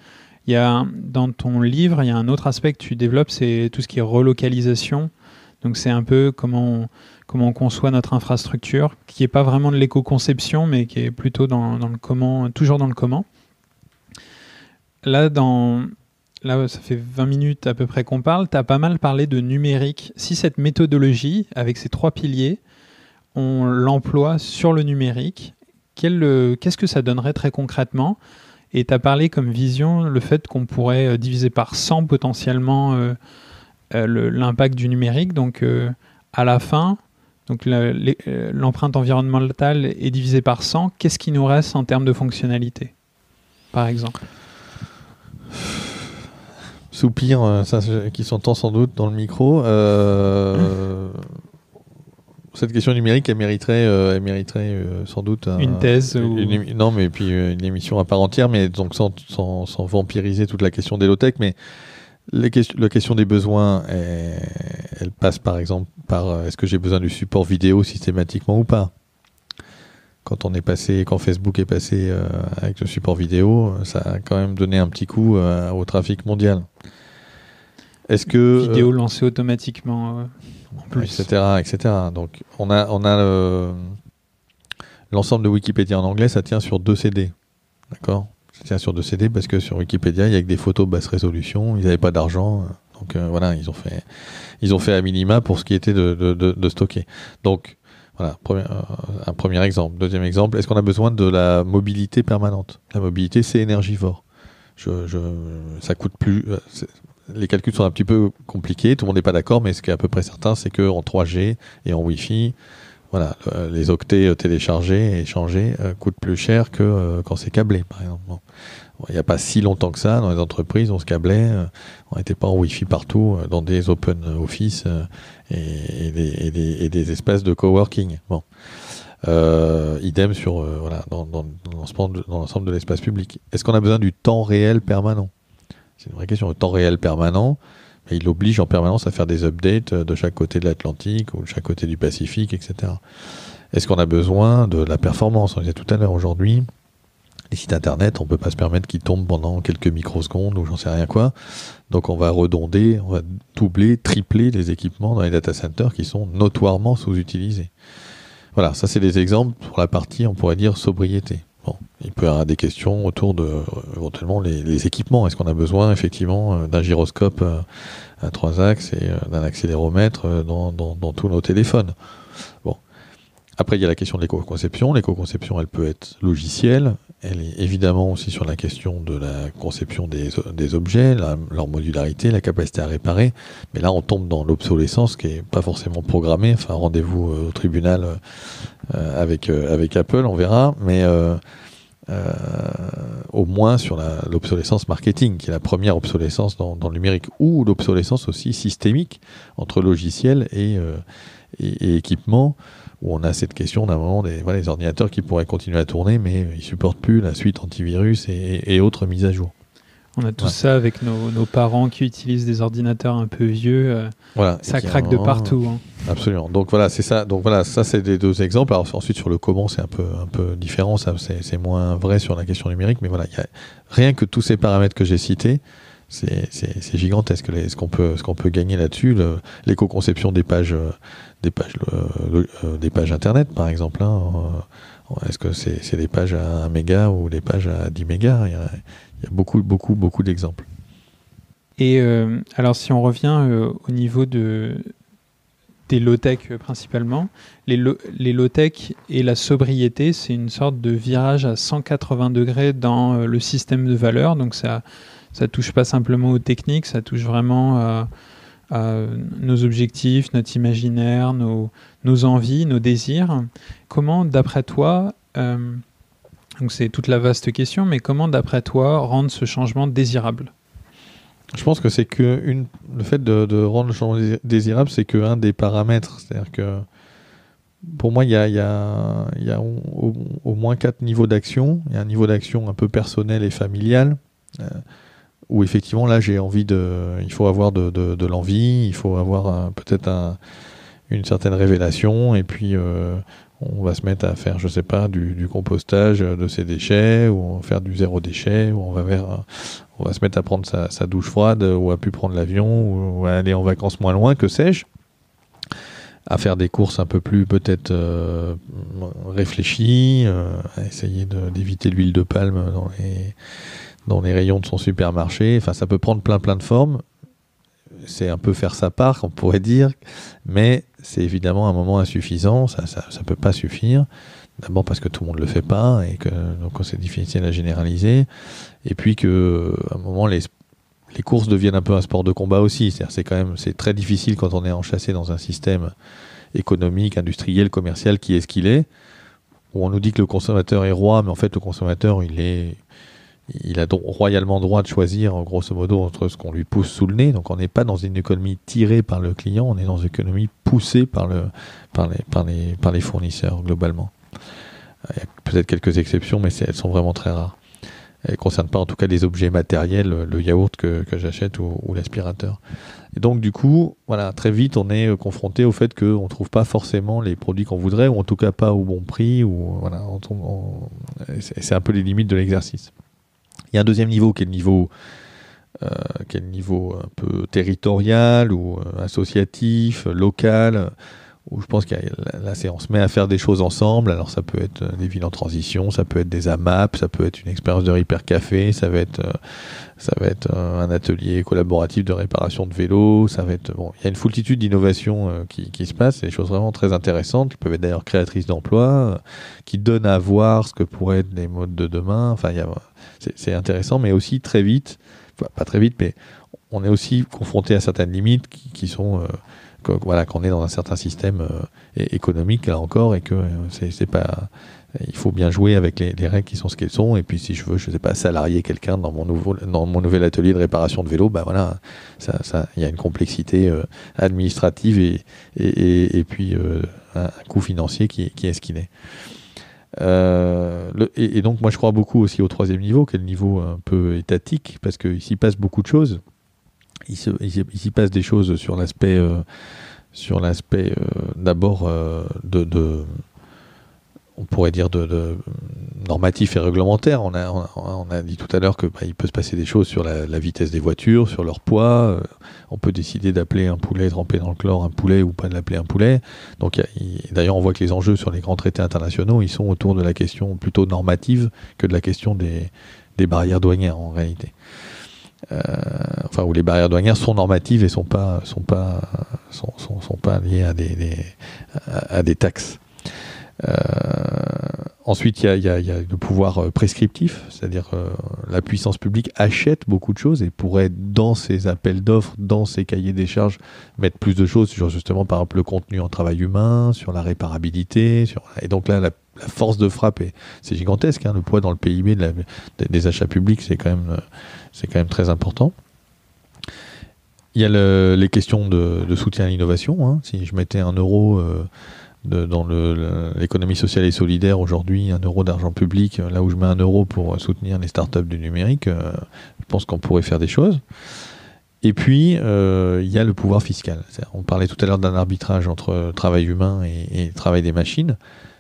Il y a, dans ton livre, il y a un autre aspect que tu développes, c'est tout ce qui est relocalisation. Donc c'est un peu comment on, comment on conçoit notre infrastructure, qui n'est pas vraiment de l'éco-conception, mais qui est plutôt dans, dans, le comment, toujours dans le comment là, dans, là, ça fait 20 minutes à peu près qu'on parle, tu as pas mal parlé de numérique. Si cette méthodologie, avec ces trois piliers, on l'emploie sur le numérique, qu'est-ce que ça donnerait très concrètement? Et tu as parlé comme vision le fait qu'on pourrait euh, diviser par 100 potentiellement euh, l'impact du numérique. Donc à la fin, donc l'empreinte environnementale est divisée par 100. Qu'est-ce qui nous reste en termes de fonctionnalité, par exemple? Soupir, euh, ça, qui s'entend sans doute dans le micro. Euh, cette question numérique, elle mériterait, euh, elle mériterait sans doute une thèse non, mais puis une émission à part entière, mais donc sans, sans, vampiriser toute la question des low-tech, mais la question des besoins, elle passe par exemple par est-ce que j'ai besoin du support vidéo systématiquement ou pas? Quand on est passé, quand Facebook est passé euh, avec le support vidéo, ça a quand même donné un petit coup euh, au trafic mondial. Est-ce que vidéo euh, lancée automatiquement en plus, etc., etc. Donc on a on a l'ensemble de Wikipédia en anglais, ça tient sur deux CD, d'accord? Ça tient sur deux CD parce que sur Wikipédia il y a que des photos basse résolution, ils n'avaient pas d'argent, donc voilà ils ont fait ils ont fait à minima pour ce qui était de, de, de stocker. Donc Voilà, un premier exemple. Deuxième exemple, est-ce qu'on a besoin de la mobilité permanente? La mobilité, c'est énergivore. Je, je, ça coûte plus. Les calculs sont un petit peu compliqués, tout le monde n'est pas d'accord, mais ce qui est à peu près certain, c'est qu'en 3G et en Wi-Fi, voilà, les octets téléchargés et échangés coûtent plus cher que quand c'est câblé, par exemple. Il n'y a pas si longtemps que ça, dans les entreprises, on se câblait, euh, on n'était pas en Wi-Fi partout, euh, dans des open office euh, et, des, espaces de coworking. Bon. idem sur voilà dans l'ensemble de l'espace public. Est-ce qu'on a besoin du temps réel permanent? C'est une vraie question. Le temps réel permanent, mais il oblige en permanence à faire des updates de chaque côté de l'Atlantique ou de chaque côté du Pacifique, etc. Est-ce qu'on a besoin de la performance? On disait tout à l'heure aujourd'hui, les sites internet, on peut pas se permettre qu'ils tombent pendant quelques microsecondes ou j'en sais rien quoi. Donc on va redonder, on va doubler, tripler les équipements dans les data centers qui sont notoirement sous-utilisés. Voilà, ça c'est des exemples pour la partie, on pourrait dire, sobriété. Il peut y avoir des questions autour de éventuellement les, équipements. Est-ce qu'on a besoin effectivement euh, d'un gyroscope euh, à trois axes et euh, d'un accéléromètre dans, tous nos téléphones? Après, il y a la question de l'éco-conception. L'éco-conception, elle peut être logicielle. Elle est évidemment aussi sur la question de la conception des, objets, leur modularité, la capacité à réparer. Mais là, on tombe dans l'obsolescence qui est pas forcément programmée. Enfin, rendez-vous euh, au tribunal euh, avec, euh, avec Apple, on verra. Mais au moins sur l'obsolescence marketing, qui est la première obsolescence dans, le numérique, ou l'obsolescence aussi systémique entre logiciels et, et, et équipements où on a cette question d'un moment des voilà, les ordinateurs qui pourraient continuer à tourner, mais ils supportent plus la suite antivirus et, autres mises à jour. On a tout ça avec nos, parents qui utilisent des ordinateurs un peu vieux. Euh, voilà, ça craque de partout. Hein. Absolument. Donc voilà, c'est ça. Donc voilà, ça c'est des deux exemples. Alors ensuite sur le comment, c'est un peu un peu différent. Ça c'est moins vrai sur la question numérique, mais voilà, y a rien que tous ces paramètres que j'ai cités c'est gigantesque ce qu'on peut, ce qu'on peut gagner là-dessus. L'éco-conception des pages, des pages, euh, des pages internet, par exemple. Hein, euh, est-ce que c'est des pages à 1 méga ou des pages à 10 mégas? Il y, a, beaucoup, beaucoup, beaucoup d'exemples. Et euh, alors, si on revient au niveau de, des low-tech principalement, les, les low-tech et la sobriété, c'est une sorte de virage à 180 degrés dans le système de valeur. Donc, ça ça touche pas simplement aux techniques, ça touche vraiment nos objectifs, notre imaginaire, nos, nos, envies, nos désirs. Comment, d'après toi, euh, donc c'est toute la vaste question, mais comment, d'après toi, rendre ce changement désirable? Je pense que c'est que une, le fait de, rendre le changement désirable, c'est qu'un des paramètres. C'est-à-dire que pour moi, il y a, y a, au, moins quatre niveaux d'action. Il y a un niveau d'action un peu personnel et familial. Euh, où effectivement là j'ai envie de il faut avoir de, l'envie il faut avoir peut-être un, une certaine révélation et puis euh, on va se mettre à faire je sais pas du, compostage de ses déchets ou faire du zéro déchet ou on va vers on va se mettre à prendre sa, douche froide ou à pu prendre l'avion ou, à aller en vacances moins loin que sais-je à faire des courses un peu plus peut-être euh, réfléchies, euh, à essayer d'éviter l'huile de palme dans les dans les rayons de son supermarché. Enfin, ça peut prendre plein plein de formes. C'est un peu faire sa part, on pourrait dire, mais c'est évidemment un moment insuffisant. Ça, ça, peut pas suffire. D'abord parce que tout le monde le fait pas et que donc c'est difficile à généraliser. Et puis que à un moment les les courses deviennent un peu un sport de combat aussi. C'est quand même c'est très difficile quand on est enchâssé dans un système économique, industriel, commercial qui est ce qu'il est. Où on nous dit que le consommateur est roi, mais en fait le consommateur il est il a royalement droit de choisir, grosso modo, entre ce qu'on lui pousse sous le nez. Donc on n'est pas dans une économie tirée par le client, on est dans une économie poussée par, le, par, les, les, les fournisseurs, globalement. Il y a peut-être quelques exceptions, mais elles sont vraiment très rares. Elles ne concernent pas en tout cas des objets matériels, le yaourt que, j'achète ou, l'aspirateur. Et donc du coup, voilà, très vite on est confronté au fait qu'on ne trouve pas forcément les produits qu'on voudrait, ou en tout cas pas au bon prix, c'est un peu les limites de l'exercice. Il y a un deuxième niveau qui est le niveau, euh, niveau un peu territorial ou euh, associatif, local, où je pense que là, on se met à faire des choses ensemble. Alors ça peut être des villes en transition, ça peut être des AMAP, ça peut être une expérience de Repair Café, ça va être, ça va être un atelier collaboratif de réparation de vélos, ça va être bon. Il y a une foultitude d'innovations qui, qui, se passent, des choses vraiment très intéressantes qui peuvent être d'ailleurs créatrices d'emplois, qui donnent à voir ce que pourraient être les modes de demain. Enfin, c'est intéressant, mais aussi très vite, pas très vite, mais on est aussi confronté à certaines limites qui sont voilà qu'on est dans un certain système euh, économique là encore et que euh, c'est pas il faut bien jouer avec les, règles qui sont ce qu'elles sont et puis si je veux je sais pas salarier quelqu'un dans mon nouvel atelier de réparation de vélo bah voilà ça il y a une complexité euh, administrative et puis un coût financier qui, est ce qu'il est. Et, et, donc moi je crois beaucoup aussi au troisième niveau qui est le niveau un peu étatique parce qu'il s'y passe beaucoup de choses il s'y passe des choses sur l'aspect euh, sur l'aspect euh, d'abord euh, de, on pourrait dire de, normatif et réglementaire. On a, dit tout à l'heure que bah, il peut se passer des choses sur la, vitesse des voitures, sur leur poids. on peut décider d'appeler un poulet trempé dans le chlore un poulet ou pas de l'appeler un poulet. Donc d'ailleurs, on voit que les enjeux sur les grands traités internationaux, ils sont autour de la question plutôt normative que de la question des barrières douanières en réalité. Euh, enfin où les barrières douanières sont normatives et sont pas sont pas liées à des, taxes. Euh, ensuite, il y a, le pouvoir euh, prescriptif, c'est-à-dire la puissance publique achète beaucoup de choses et pourrait, dans ses appels d'offres, dans ses cahiers des charges, mettre plus de choses sur justement, par exemple, le contenu en travail humain, sur la réparabilité. Et donc là, la, force de frappe, c'est gigantesque. Hein, le poids dans le PIB des achats publics, c'est quand même c'est quand même très important. Il y a les questions de, soutien à l'innovation. Hein. Si je mettais un euro euh, dans l'économie sociale et solidaire aujourd'hui, un euro d'argent public, là où je mets un euro pour soutenir les startups du numérique, euh, je pense qu'on pourrait faire des choses. Et puis, euh, il y a le pouvoir fiscal. On parlait tout à l'heure d'un arbitrage entre travail humain et travail des machines.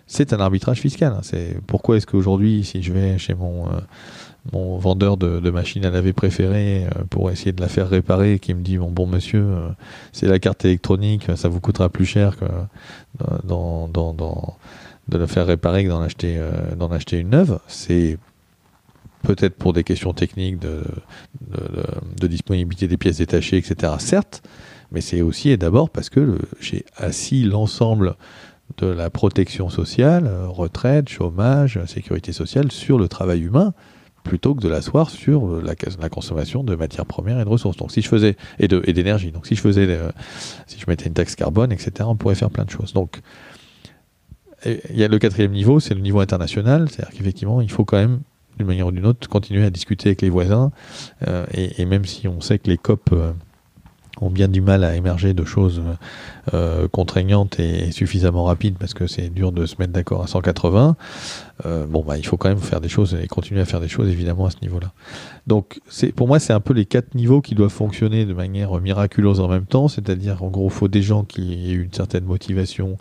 C'est un arbitrage fiscal. C'est pourquoi est-ce qu'aujourd'hui, si je vais chez mon mon vendeur de, machines à laver préféré euh, pour essayer de la faire réparer qui me dit bon bon monsieur euh, c'est la carte électronique ça vous coûtera plus cher que dans, de la faire réparer que d'en acheter euh, d'en acheter une neuve c'est peut-être pour des questions techniques de, de, disponibilité des pièces détachées etc certes mais c'est aussi et d'abord parce que j'ai assis l'ensemble de la protection sociale, retraite, chômage, sécurité sociale sur le travail humain plutôt que de l'asseoir sur euh, la, consommation de matières premières et de ressources. Donc si je faisais et d'énergie. Donc si je faisais euh, si je mettais une taxe carbone, etc. On pourrait faire plein de choses. Donc il y a le quatrième niveau, c'est le niveau international, c'est-à-dire qu'effectivement il faut quand même d'une manière ou d'une autre continuer à discuter avec les voisins euh, et, et, même si on sait que les COP ont bien du mal à émerger de choses euh, contraignantes et suffisamment rapides parce que c'est dur de se mettre d'accord à 180. Euh, bon, bah, il faut quand même faire des choses et continuer à faire des choses évidemment à ce niveau-là. Donc, pour moi, c'est un peu les quatre niveaux qui doivent fonctionner de manière miraculeuse en même temps, c'est-à-dire en gros, il faut des gens qui aient une certaine motivation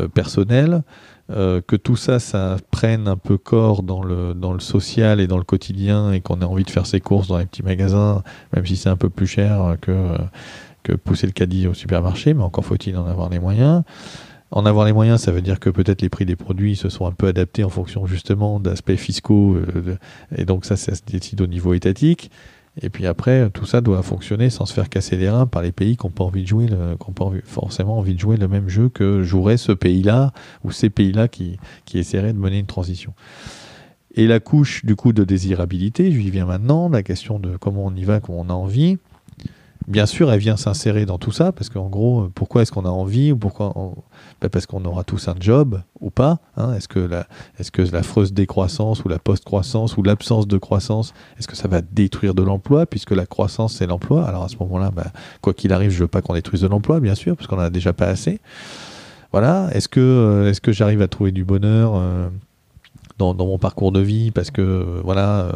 euh, personnelle, euh, que tout ça, ça prenne un peu corps dans le, dans le social et dans le quotidien et qu'on ait envie de faire ses courses dans les petits magasins, même si c'est un peu plus cher que, que pousser le caddie au supermarché, mais encore faut-il en avoir les moyens. En avoir les moyens, ça veut dire que peut-être les prix des produits se sont un peu adaptés en fonction justement d'aspects fiscaux, euh, et donc ça, ça se décide au niveau étatique. Et puis après, tout ça doit fonctionner sans se faire casser les reins par les pays qui n'ont pas jouer, qui forcément envie de jouer le même jeu que jouerait ce pays-là ou ces pays-là qui, essaieraient de mener une transition. Et la couche du coup de désirabilité, je viens maintenant, la question de comment on y va, comment on a envie bien sûr, elle vient s'insérer dans tout ça, parce qu'en gros, pourquoi est-ce qu'on a envie ou pourquoi ben, Parce qu'on aura tous un job ou pas. Hein. Est-ce que est-ce l'affreuse décroissance ou la post-croissance ou l'absence de croissance, est-ce que ça va détruire de l'emploi puisque la croissance c'est l'emploi? Alors à ce moment-là, ben, quoi qu'il arrive, je veux pas qu'on détruise de l'emploi, bien sûr, parce qu'on en a déjà pas assez. Voilà. Est-ce que, euh, j'arrive à trouver du bonheur euh, dans, mon parcours de vie? Parce que euh, voilà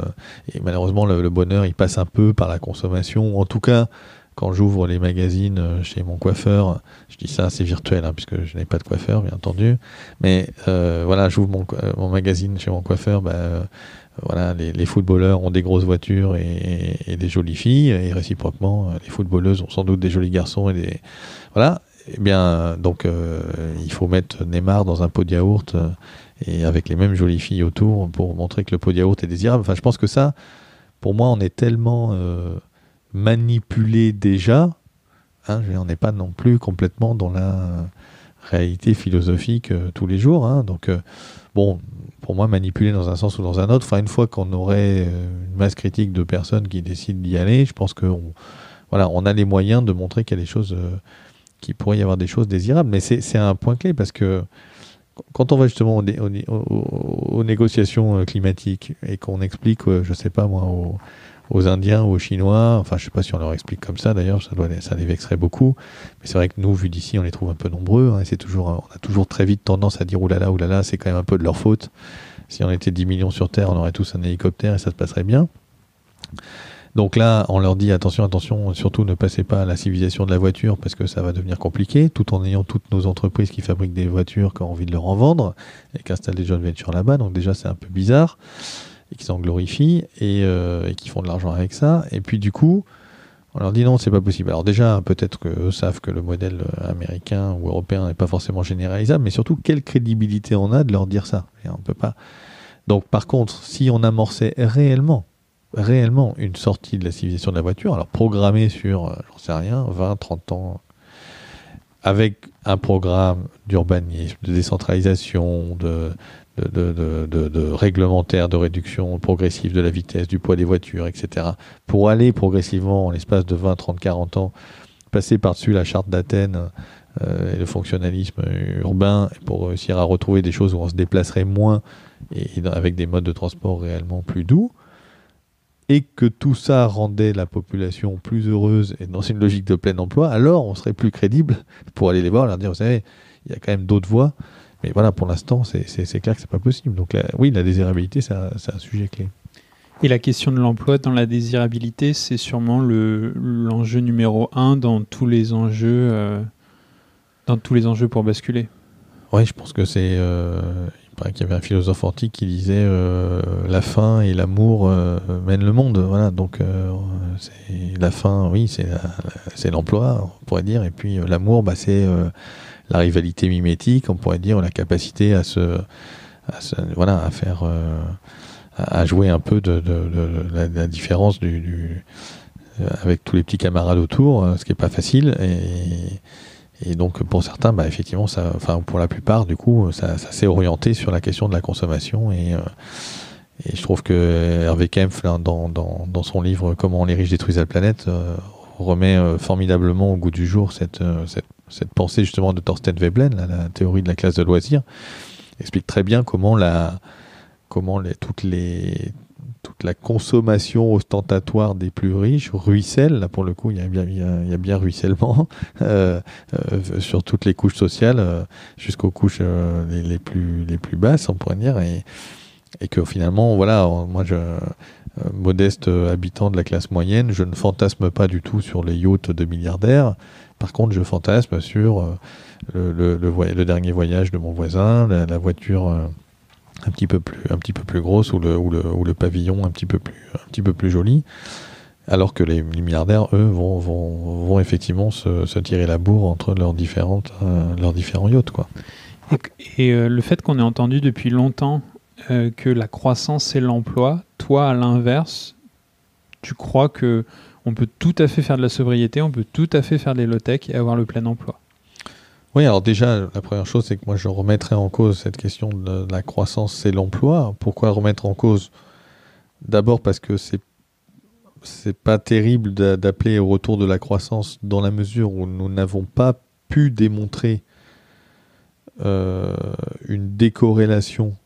et malheureusement le, le, bonheur il passe un peu par la consommation en tout cas quand j'ouvre les magazines euh, chez mon coiffeur, je dis ça c'est virtuel hein, puisque je n'ai pas de coiffeur bien entendu, mais euh, voilà j'ouvre mon, mon, magazine chez mon coiffeur, bah, euh, voilà les, footballeurs ont des grosses voitures et, et, des jolies filles et réciproquement les footballeuses ont sans doute des jolis garçons et des voilà eh bien, donc, il faut mettre Neymar dans un pot de yaourt et avec les mêmes jolies filles autour pour montrer que le pot de yaourt est désirable. Enfin, je pense que ça, pour moi, on est tellement manipulé déjà. Hein, on n'est pas non plus complètement dans la réalité philosophique tous les jours. Hein, donc, bon, pour moi, manipuler dans un sens ou dans un autre. Une fois qu'on aurait une masse critique de personnes qui décident d'y aller, je pense qu'on voilà, on a les moyens de montrer qu'il y a des choses, qu'il pourrait y avoir des choses désirables. Mais c'est un point clé parce que quand on va justement aux, négociations climatiques et qu'on explique, je sais pas moi, aux, Indiens ou aux Chinois, enfin je sais pas si on leur explique comme ça d'ailleurs, ça, les vexerait beaucoup, mais c'est vrai que nous, vu d'ici, on les trouve un peu nombreux, hein, c'est toujours, on a toujours très vite tendance à dire oulala, oulala, c'est quand même un peu de leur faute. Si on était 10 millions sur Terre, on aurait tous un hélicoptère et ça se passerait bien. Donc là, on leur dit attention, attention, surtout ne passez pas à la civilisation de la voiture parce que ça va devenir compliqué, tout en ayant toutes nos entreprises qui fabriquent des voitures qui ont envie de leur en vendre et qui installent des joint ventures là-bas. Donc déjà, c'est un peu bizarre et qui s'en glorifient euh, et, qui font de l'argent avec ça. Et puis du coup, on leur dit non, c'est pas possible. Alors déjà, peut-être qu'eux savent que le modèle américain ou européen n'est pas forcément généralisable, mais surtout, quelle crédibilité on a de leur dire ça? On peut pas. Donc par contre, si on amorçait réellement réellement une sortie de la civilisation de la voiture, alors programmée sur, euh, j'en sais rien, 20, 30 ans, avec un programme d'urbanisme, de décentralisation, de, de, de, réglementaire, de réduction progressive de la vitesse, du poids des voitures, etc., pour aller progressivement, en l'espace de 20, 30, 40 ans, passer par-dessus la charte d'Athènes euh, et le fonctionnalisme urbain, pour réussir à retrouver des choses où on se déplacerait moins et avec des modes de transport réellement plus doux, et que tout ça rendait la population plus heureuse et dans une logique de plein emploi, alors on serait plus crédible pour aller les voir, leur dire, vous savez, il y a quand même d'autres voies. Mais voilà, pour l'instant, c'est clair que c'est pas possible. Donc oui, la désirabilité, c'est un, sujet clé. Et la question de l'emploi dans la désirabilité, c'est sûrement l'enjeu numéro un dans tous les enjeux, euh, dans tous les enjeux pour basculer. Oui, je pense que c'est euh, il y avait un philosophe antique qui disait euh, la faim et l'amour euh, mènent le monde. Voilà, donc la faim, oui, c'est l'emploi, on pourrait dire, et puis l'amour, bah, c'est la rivalité mimétique, on pourrait dire, la capacité à se, voilà, à faire, à jouer un peu de, la, différence du, avec tous les petits camarades autour, ce qui est pas facile et donc pour certains, bah, effectivement, ça, enfin pour la plupart, du coup, ça, s'est orienté sur la question de la consommation. Et, euh, je trouve que Hervé Kempf, dans, son livre Comment les riches détruisent la planète, euh, remet euh, formidablement au goût du jour cette, cette pensée justement de Thorsten Veblen, la théorie de la classe de loisirs, explique très bien comment la comment les, toutes les toute la consommation ostentatoire des plus riches ruisselle, là pour le coup il y a bien, il y a, bien ruissellement, euh, euh, sur toutes les couches sociales, euh, jusqu'aux couches les, plus, les plus basses on pourrait dire, et, et que finalement voilà, moi je, modeste habitant de la classe moyenne, je ne fantasme pas du tout sur les yachts de milliardaires, par contre je fantasme sur le, le, dernier voyage de mon voisin, la voiture un petit peu plus, un petit peu plus grosse ou le, pavillon un petit peu plus, joli. Alors que les, milliardaires, eux, vont, effectivement se, tirer la bourre entre leurs, différentes, euh, différents yachts. Et, euh, le fait qu'on ait entendu depuis longtemps euh, que la croissance c'est l'emploi, toi, à l'inverse, tu crois que on peut tout à fait faire de la sobriété, on peut tout à fait faire des low-tech et avoir le plein emploi oui, alors déjà, la première chose, c'est que moi, je remettrais en cause cette question de la croissance et l'emploi. Pourquoi remettre en cause? D'abord parce que c'est c'est pas terrible d'appeler au retour de la croissance dans la mesure où nous n'avons pas pu démontrer euh, une décorrélation,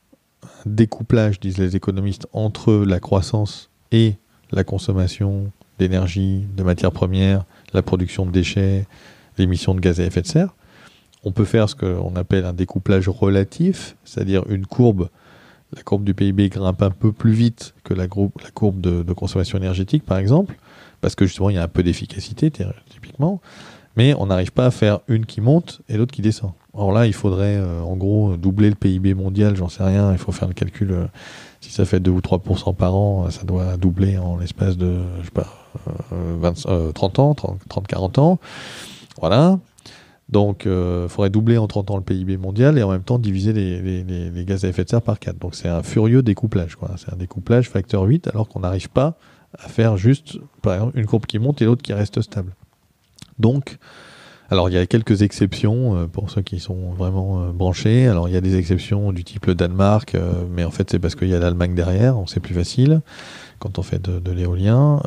un découplage, disent les économistes, entre la croissance et la consommation d'énergie, de matières premières, la production de déchets, l'émission de gaz à effet de serre on peut faire ce qu'on appelle un découplage relatif, c'est-à-dire une courbe, la courbe du PIB grimpe un peu plus vite que la, courbe de, consommation énergétique, par exemple, parce que justement il y a un peu d'efficacité, typiquement, mais on n'arrive pas à faire une qui monte et l'autre qui descend. Alors là, il faudrait euh, en gros doubler le PIB mondial, j'en sais rien, il faut faire le calcul. Euh, si ça fait 2 ou 3% par an, ça doit doubler en l'espace de, je sais pas, 30 euh, ans, 30-40 ans. Voilà. Donc, il euh, faudrait doubler en 30 ans le PIB mondial et en même temps diviser les, gaz à effet de serre par 4. Donc, c'est un furieux découplage. C'est un découplage facteur 8 alors qu'on n'arrive pas à faire juste, par exemple, une courbe qui monte et l'autre qui reste stable. Donc, alors il y a quelques exceptions euh, pour ceux qui sont vraiment euh, branchés. Alors il y a des exceptions du type le Danemark, mais en fait c'est parce qu'il y a l'Allemagne derrière, c'est plus facile quand on fait de, l'éolien.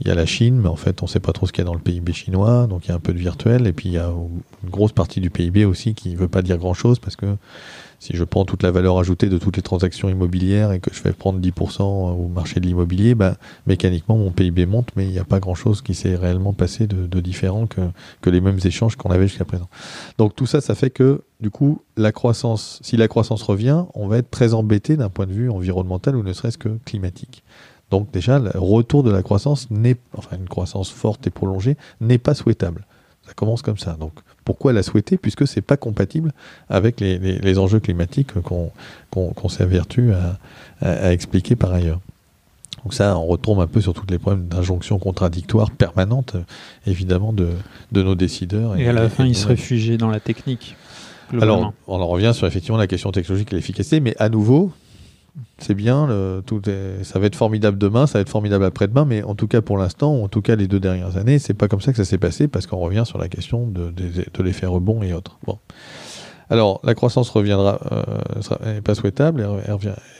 Il y a la Chine, mais en fait, on ne sait pas trop ce qu'il y a dans le PIB chinois, donc il y a un peu de virtuel. Et puis il y a une grosse partie du PIB aussi qui ne veut pas dire grand-chose, parce que si je prends toute la valeur ajoutée de toutes les transactions immobilières et que je fais prendre 10% au marché de l'immobilier, bah, mécaniquement, mon PIB monte, mais il n'y a pas grand-chose qui s'est réellement passé de, différent que, que, les mêmes échanges qu'on avait jusqu'à présent. Donc tout ça, ça fait que, du coup, si la croissance revient, on va être très embêté d'un point de vue environnemental ou ne serait-ce que climatique. Donc déjà, le retour de la croissance enfin une croissance forte et prolongée, n'est pas souhaitable. Ça commence comme ça. Donc pourquoi la souhaiter Puisque c'est pas compatible avec les, enjeux climatiques qu'on qu s'évertue à, à, expliquer par ailleurs. Donc ça, on retombe un peu sur tous les problèmes d'injonction contradictoire permanente, évidemment, de, de, nos décideurs. Et, à la fin, ils se réfugient dans la technique. Alors, on en revient sur effectivement la question technologique et l'efficacité, mais à nouveau, c'est bien, tout ça va être formidable demain, ça va être formidable après-demain, mais en tout cas pour l'instant, en tout cas les deux dernières années, c'est pas comme ça que ça s'est passé parce qu'on revient sur la question de, l'effet rebond et autres. Bon. Alors la croissance reviendra, euh, pas souhaitable, elle,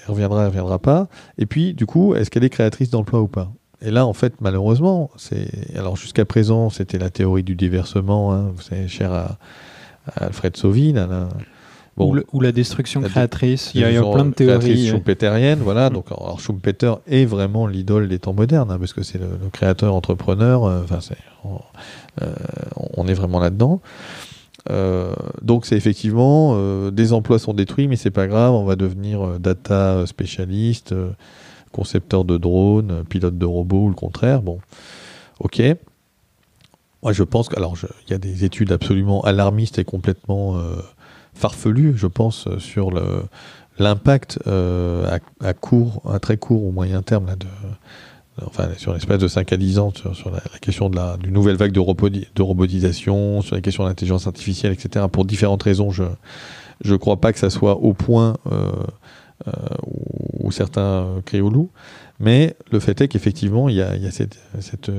reviendra, elle reviendra pas. Et puis du coup, est-ce qu'elle est créatrice d'emploi ou pas? Et là, en fait, malheureusement, c'est alors jusqu'à présent, c'était la théorie du déversement, hein, vous savez, cher à, Alfred Sauvin, ou, la destruction créatrice, il y, a, plein de théories. Schumpeterienne, voilà. Mm. Donc, alors, Schumpeter est vraiment l'idole des temps modernes, hein, parce que c'est le, créateur entrepreneur. Euh, enfin, euh, on, est vraiment là-dedans. Euh, donc c'est effectivement des emplois sont détruits, mais c'est pas grave, on va devenir data spécialiste, concepteur de drones, pilote de robots ou le contraire. Bon, ok. Moi je pense qu'il y a des études absolument alarmistes et complètement farfelu, je pense, euh, sur l'impact euh, à, court, à très court ou moyen terme là, de, enfin, sur l'espace de 5 à 10 ans, sur, la, question de la, d'une nouvelle vague de, de robotisation, sur les questions d'intelligence artificielle, etc. Pour différentes raisons, je ne crois pas que ça soit au point euh, où, certains crient au loup. Mais le fait est qu'effectivement, il y a, cette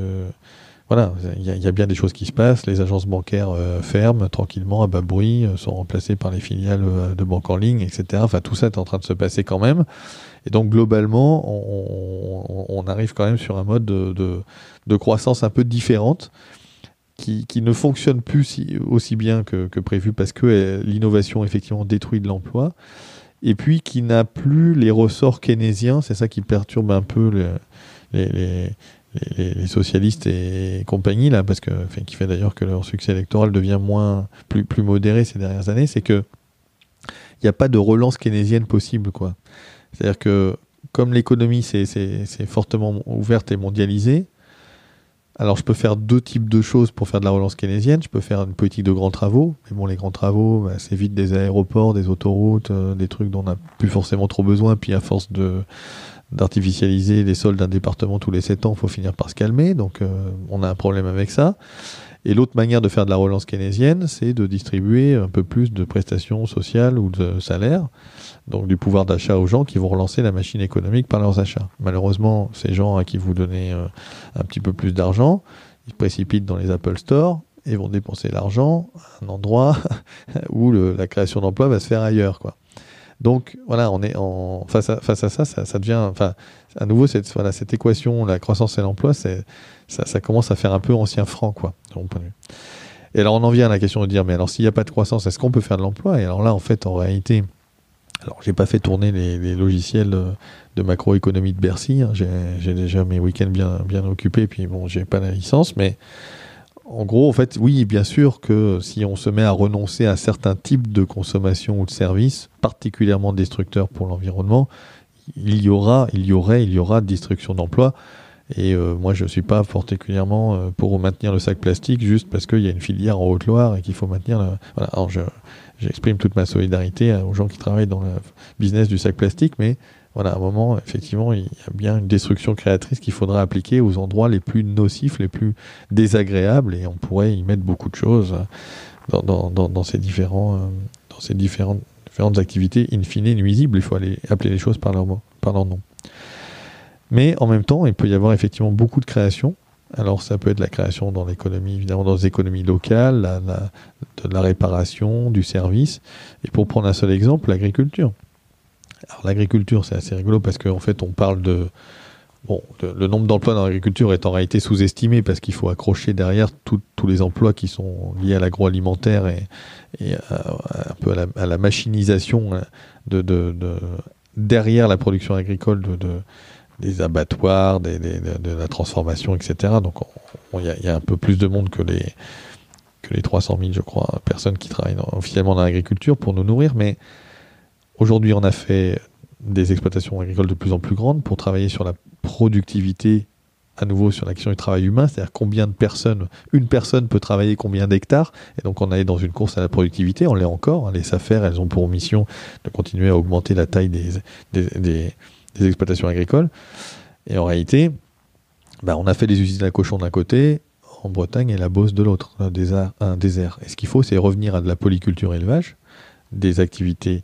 voilà, il y, a bien des choses qui se passent. Les agences bancaires euh, ferment tranquillement à bas bruit, euh, sont remplacées par les filiales euh, de banque en ligne, etc. Enfin, tout ça est en train de se passer quand même. Et donc, globalement, on, arrive quand même sur un mode de, croissance un peu différente. Qui, ne fonctionne plus aussi bien que, prévu parce que l'innovation effectivement détruit de l'emploi et puis qui n'a plus les ressorts keynésiens, c'est ça qui perturbe un peu les, les, socialistes et compagnie, là, parce que, qui fait d'ailleurs que leur succès électoral devient moins, plus, plus modéré ces dernières années, c'est que il n'y a pas de relance keynésienne possible, quoi. C'est-à-dire que, comme l'économie c'est fortement ouverte et mondialisée, alors je peux faire deux types de choses pour faire de la relance keynésienne. Je peux faire une politique de grands travaux, mais bon, les grands travaux, bah, c'est vite des aéroports, des autoroutes, euh, des trucs dont on n'a plus forcément trop besoin, puis à force de d'artificialiser les sols d'un département tous les 7 ans, il faut finir par se calmer. Donc euh, on a un problème avec ça. Et l'autre manière de faire de la relance keynésienne, c'est de distribuer un peu plus de prestations sociales ou de salaires, donc du pouvoir d'achat aux gens qui vont relancer la machine économique par leurs achats. Malheureusement, ces gens à qui vous donnez euh, un petit peu plus d'argent, ils précipitent dans les Apple Store et vont dépenser l'argent à un endroit où la création d'emplois va se faire ailleurs. Quoi. Donc voilà, on est face à, ça, ça, devient, enfin, à nouveau cette équation, la croissance et l'emploi, ça, commence à faire un peu ancien franc quoi, mon point de vue. Et alors on en vient à la question de dire, mais alors s'il n'y a pas de croissance, est-ce qu'on peut faire de l'emploi? Et alors là, en fait, en réalité, alors j'ai pas fait tourner les, logiciels de macroéconomie de Bercy. Hein. j'ai déjà mes week-ends bien bien occupés, puis bon, j'ai pas la licence, mais en gros, en fait, oui, bien sûr que si on se met à renoncer à certains types de consommation ou de services particulièrement destructeurs pour l'environnement, il y aura, il y aurait, il y aura destruction d'emplois. Et euh, moi, je ne suis pas particulièrement euh, pour maintenir le sac plastique juste parce qu'il y a une filière en Haute-Loire et qu'il faut maintenir. Alors, j'exprime toute ma solidarité aux gens qui travaillent dans le business du sac plastique, mais voilà, à un moment, effectivement, il y a bien une destruction créatrice qu'il faudra appliquer aux endroits les plus nocifs, les plus désagréables, et on pourrait y mettre beaucoup de choses dans, ces, différents, dans ces différentes, différentes activités in fine nuisibles. Il faut aller appeler les choses par leur, nom. Mais en même temps, il peut y avoir effectivement beaucoup de créations alors ça peut être la création dans l'économie, évidemment dans les économies locales, de la réparation, du service. Et pour prendre un seul exemple, l'agriculture. Alors l'agriculture, c'est assez rigolo parce qu'en fait, on parle de... Bon, le nombre d'emplois dans l'agriculture est en réalité sous-estimé parce qu'il faut accrocher derrière tous les emplois qui sont liés à l'agroalimentaire et, et un peu à la, machinisation hein, de, de, derrière la production agricole de, des abattoirs, de, la transformation, etc. Donc il y, a un peu plus de monde que les, que les 300 000, je crois, personnes qui travaillent officiellement dans l'agriculture pour nous nourrir. Mais aujourd'hui, on a fait des exploitations agricoles de plus en plus grandes pour travailler sur la productivité, à nouveau sur l'action du travail humain, c'est-à-dire combien de personnes, une personne peut travailler combien d'hectares. Et donc on est dans une course à la productivité, on l'est encore. Hein. Les SAFER, elles ont pour mission de continuer à augmenter la taille des, exploitations agricoles. Et en réalité, bah, on a fait des usines à cochons d'un côté, en Bretagne et la Beauce de l'autre. Un désert. Et ce qu'il faut, c'est revenir à de la polyculture élevage, des activités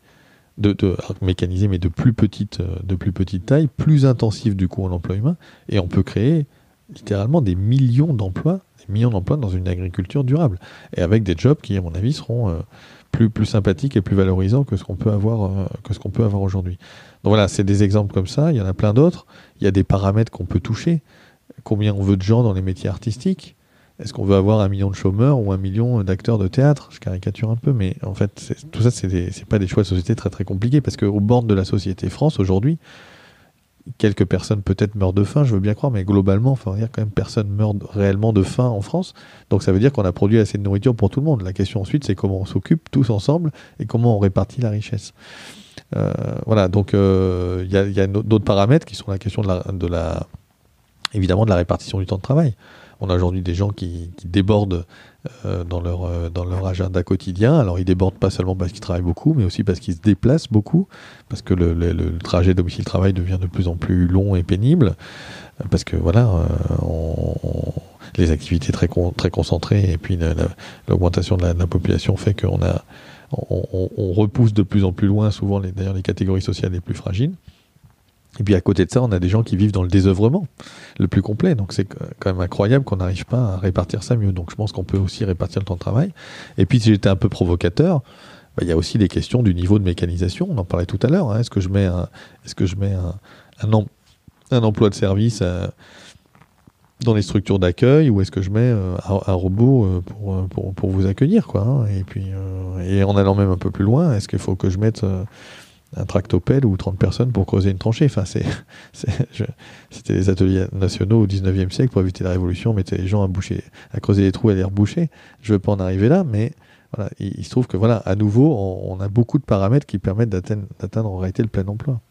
de, de, mais de plus, petite, euh, de plus petite taille, plus intensives du coup en emploi humain, et on peut créer littéralement des millions d'emplois, des millions d'emplois dans une agriculture durable, et avec des jobs qui, à mon avis, seront euh, plus, plus sympathiques et plus valorisants que ce qu'on peut avoir, euh, que ce qu'on peut avoir aujourd'hui. Donc voilà, c'est des exemples comme ça. Il y en a plein d'autres. Il y a des paramètres qu'on peut toucher. Combien on veut de gens dans les métiers artistiques Est-ce qu'on veut avoir un million de chômeurs ou un million d'acteurs de théâtre? Je caricature un peu, mais en fait, tout ça, c'est n'est pas des choix de société très très compliqués parce qu'au bord de la société France aujourd'hui, quelques personnes peut-être meurent de faim, je veux bien croire, mais globalement, il faut dire quand même personne meurt réellement de faim en France. Donc ça veut dire qu'on a produit assez de nourriture pour tout le monde. La question ensuite, c'est comment on s'occupe tous ensemble et comment on répartit la richesse. Euh, voilà, donc euh, il y a, d'autres paramètres qui sont la question de la, évidemment de la répartition du temps de travail. On a aujourd'hui des gens qui, débordent euh, dans, leur, dans leur agenda quotidien. Alors ils débordent pas seulement parce qu'ils travaillent beaucoup, mais aussi parce qu'ils se déplacent beaucoup, parce que le, trajet domicile-travail devient de plus en plus long et pénible, parce que voilà, les activités très, concentrées et puis l'augmentation de, la population fait qu'on repousse de plus en plus loin souvent d'ailleurs les catégories sociales les plus fragiles. Et puis à côté de ça, on a des gens qui vivent dans le désœuvrement le plus complet. Donc c'est quand même incroyable qu'on n'arrive pas à répartir ça mieux. Donc je pense qu'on peut aussi répartir le temps de travail. Et puis si j'étais un peu provocateur, bah, il y a aussi les questions du niveau de mécanisation. On en parlait tout à l'heure. Hein. Est-ce que je mets un, est-ce que je mets un, un, emploi de service euh, dans les structures d'accueil ou est-ce que je mets euh, un, robot euh, pour, pour, pour, vous accueillir quoi hein. et puis et en allant même un peu plus loin est-ce qu'il faut que je mette un tractopelle ou 30 personnes pour creuser une tranchée. Enfin c'était les ateliers nationaux au 19e siècle pour éviter la révolution on mettait les gens à boucher à creuser les trous et à les reboucher. Je veux pas en arriver là mais voilà il, se trouve que voilà à nouveau on, on a beaucoup de paramètres qui permettent d'atteindre en réalité le plein emploi.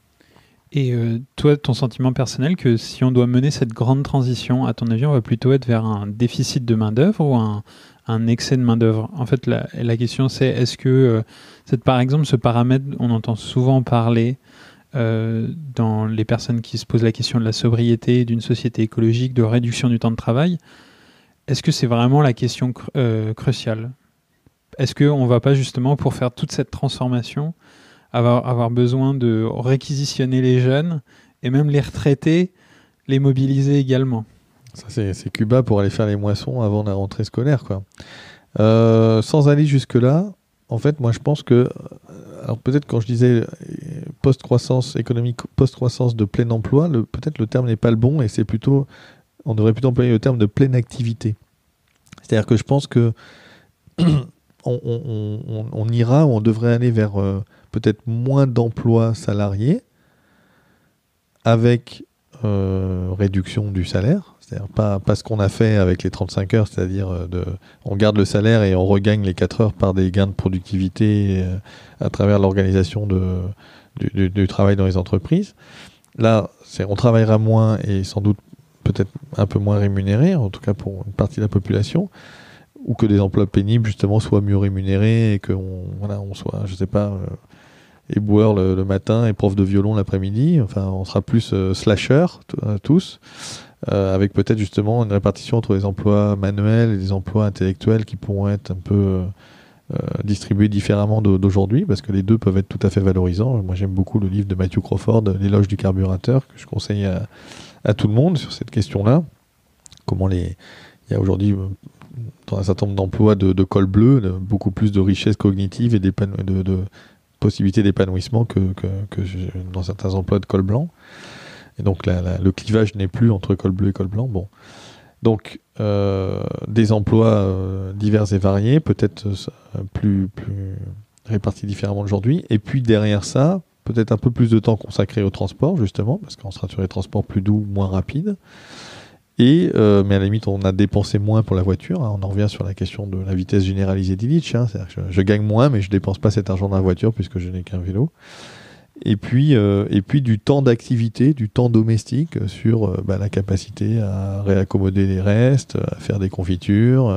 Et euh, toi, ton sentiment personnel que si on doit mener cette grande transition, à ton avis, on va plutôt être vers un déficit de main-d'œuvre ou un, excès de main-d'œuvre En fait, la, question c'est est-ce que, euh, par exemple, ce paramètre, on entend souvent parler euh, dans les personnes qui se posent la question de la sobriété, d'une société écologique, de réduction du temps de travail, est-ce que c'est vraiment la question cruciale? Est-ce qu'on ne va pas justement, pour faire toute cette transformation, avoir, avoir besoin de réquisitionner les jeunes et même les retraités, les mobiliser également? Ça, c'est Cuba pour aller faire les moissons avant la rentrée scolaire. Quoi. Euh, sans aller jusque-là, en fait, moi je pense que. Euh, alors peut-être quand je disais euh, post-croissance économique, post-croissance de plein emploi, peut-être le terme n'est pas le bon et c'est plutôt. On devrait plutôt employer le terme de pleine activité. C'est-à-dire que je pense que. on, ira ou on devrait aller vers peut-être moins d'emplois salariés avec réduction du salaire. Pas, ce qu'on a fait avec les 35 heures, c'est-à-dire euh, de, on garde le salaire et on regagne les 4 heures par des gains de productivité euh, à travers l'organisation de, du, travail dans les entreprises. Là, on travaillera moins et sans doute peut-être un peu moins rémunéré, en tout cas pour une partie de la population, ou que des emplois pénibles justement soient mieux rémunérés et qu'on on soit, je sais pas, éboueur le, matin et prof de violon l'après-midi. Enfin, on sera plus euh, tous, euh, avec peut-être justement une répartition entre les emplois manuels et les emplois intellectuels qui pourront être un peu distribués différemment d'aujourd'hui, parce que les deux peuvent être tout à fait valorisants. Moi, j'aime beaucoup le livre de Matthew Crawford, L'éloge du carburateur, que je conseille à, tout le monde sur cette question-là. Comment les, il y a aujourd'hui dans un certain nombre d'emplois de, col bleu, beaucoup plus de richesse cognitive et de, de possibilités d'épanouissement que, que, dans certains emplois de col blanc. Et donc le clivage n'est plus entre col bleu et col blanc. Bon. Donc euh, des emplois euh, divers et variés, peut-être euh, plus, répartis différemment aujourd'hui. Et puis derrière ça, peut-être un peu plus de temps consacré au transport, justement, parce qu'on sera sur les transports plus doux, moins rapides. Et, mais à la limite, on a dépensé moins pour la voiture. Hein. On en revient sur la question de la vitesse généralisée d'Illich. Hein. Que je, gagne moins, mais je dépense pas cet argent dans la voiture puisque je n'ai qu'un vélo. Et puis, euh, et puis du temps d'activité, du temps domestique sur euh, bah, la capacité à réaccommoder les restes, à faire des confitures,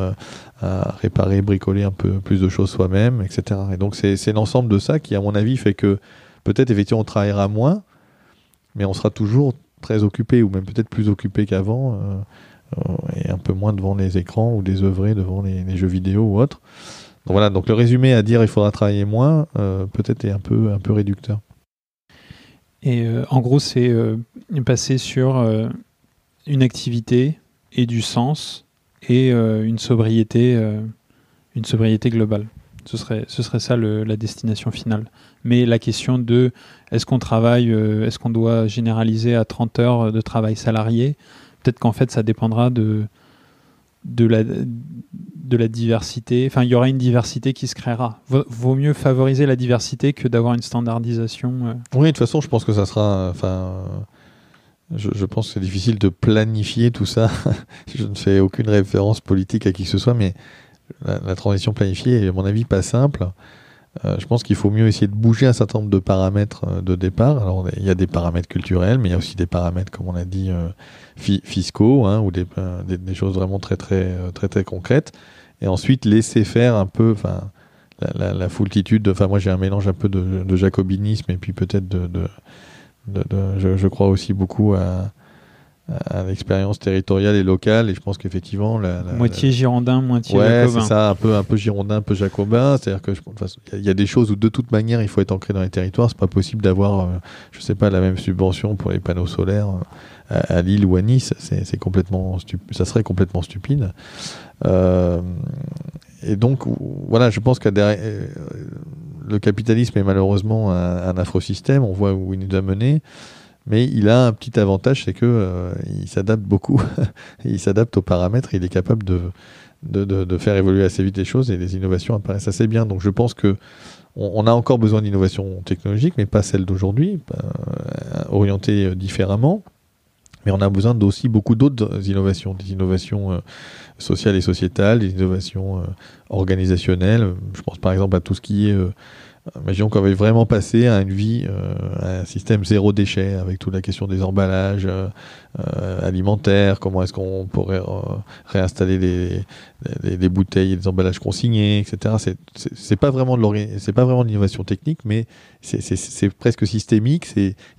à réparer, bricoler un peu plus de choses soi-même, etc. Et donc c'est l'ensemble de ça qui, à mon avis, fait que peut-être effectivement on travaillera moins, mais on sera toujours très occupé, ou même peut-être plus occupé qu'avant, euh, euh, et un peu moins devant les écrans ou des œuvrés devant les, jeux vidéo ou autres. Donc voilà, donc le résumé à dire il faudra travailler moins, euh, peut-être est un peu, un peu réducteur. Et en gros, c'est passer sur une activité et du sens et une sobriété, une sobriété globale. Ce serait, ce serait ça la destination finale. Mais la question de est-ce qu'on travaille, euh, est-ce qu'on doit généraliser à 30 heures de travail salarié? Peut-être qu'en fait, ça dépendra de, de, la, de la diversité. Enfin, il y aura une diversité qui se créera. Vaut mieux favoriser la diversité que d'avoir une standardisation. Euh. Oui, de toute façon, je pense que ça sera. Enfin, je, pense que c'est difficile de planifier tout ça. je ne fais aucune référence politique à qui que ce soit, mais la, transition planifiée est, à mon avis, pas simple. Euh, je pense qu'il faut mieux essayer de bouger un certain nombre de paramètres euh, de départ. Alors, il y a des paramètres culturels, mais il y a aussi des paramètres, comme on a dit, fiscaux, hein, ou des, des, choses vraiment très, très, très, très concrètes. Et ensuite, laisser faire un peu, enfin, la, la, foultitude. Enfin, moi, j'ai un mélange un peu de, jacobinisme et puis peut-être de, de, je, je, crois aussi beaucoup à, à l'expérience territoriale et locale. Et je pense qu'effectivement la, moitié girondin moitié ouais, c'est ça un peu un peu girondin un peu jacobin. C'est-à-dire que il y a des choses où de toute manière il faut être ancré dans les territoires. C'est pas possible d'avoir euh, je sais pas la même subvention pour les panneaux solaires euh, à, Lille ou à Nice c'est complètement ça serait complètement stupide euh, et donc voilà je pense que le capitalisme est malheureusement un, un afro-système on voit où il nous a menés mais il a un petit avantage, c'est que euh, il s'adapte beaucoup. il s'adapte aux paramètres. il est capable de, faire évoluer assez vite les choses et les innovations apparaissent assez bien. Donc je pense que on, a encore besoin d'innovation technologique, mais pas celle d'aujourd'hui, euh, orientée euh, différemment. Mais on a besoin aussi beaucoup d'autres innovations, des innovations sociales et sociétales, des innovations organisationnelles. Je pense par exemple à tout ce qui est Imaginons qu'on avait vraiment passé à une vie, euh, à un système zéro déchet, avec toute la question des emballages euh, euh, alimentaires, comment est-ce qu'on pourrait réinstaller les, les, bouteilles et les emballages consignés, etc. C'est pas vraiment de c'est pas vraiment de l'innovation technique, mais c'est presque systémique.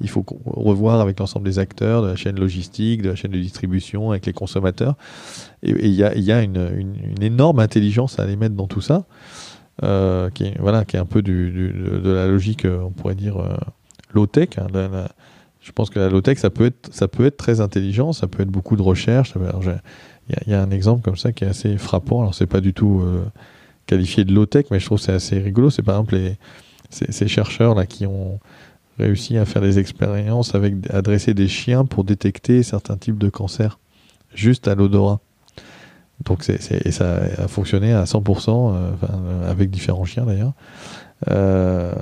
Il faut revoir avec l'ensemble des acteurs de la chaîne logistique, de la chaîne de distribution, avec les consommateurs. Et il y a, y a une, une, une, énorme intelligence à aller mettre dans tout ça. Euh, qui, est, voilà, qui est un peu du, de, la logique, euh, on pourrait dire, euh, low-tech. Hein, je pense que la low-tech, ça, peut être, ça peut être très intelligent, ça peut être beaucoup de recherche. Il y, a un exemple comme ça qui est assez frappant. Alors, c'est pas du tout qualifié de low-tech, mais je trouve c'est assez rigolo. C'est par exemple ces, chercheurs là qui ont réussi à faire des expériences avec à dresser des chiens pour détecter certains types de cancers juste à l'odorat. Donc c'est, et ça a fonctionné à 100%, euh, avec différents chiens d'ailleurs. Euh,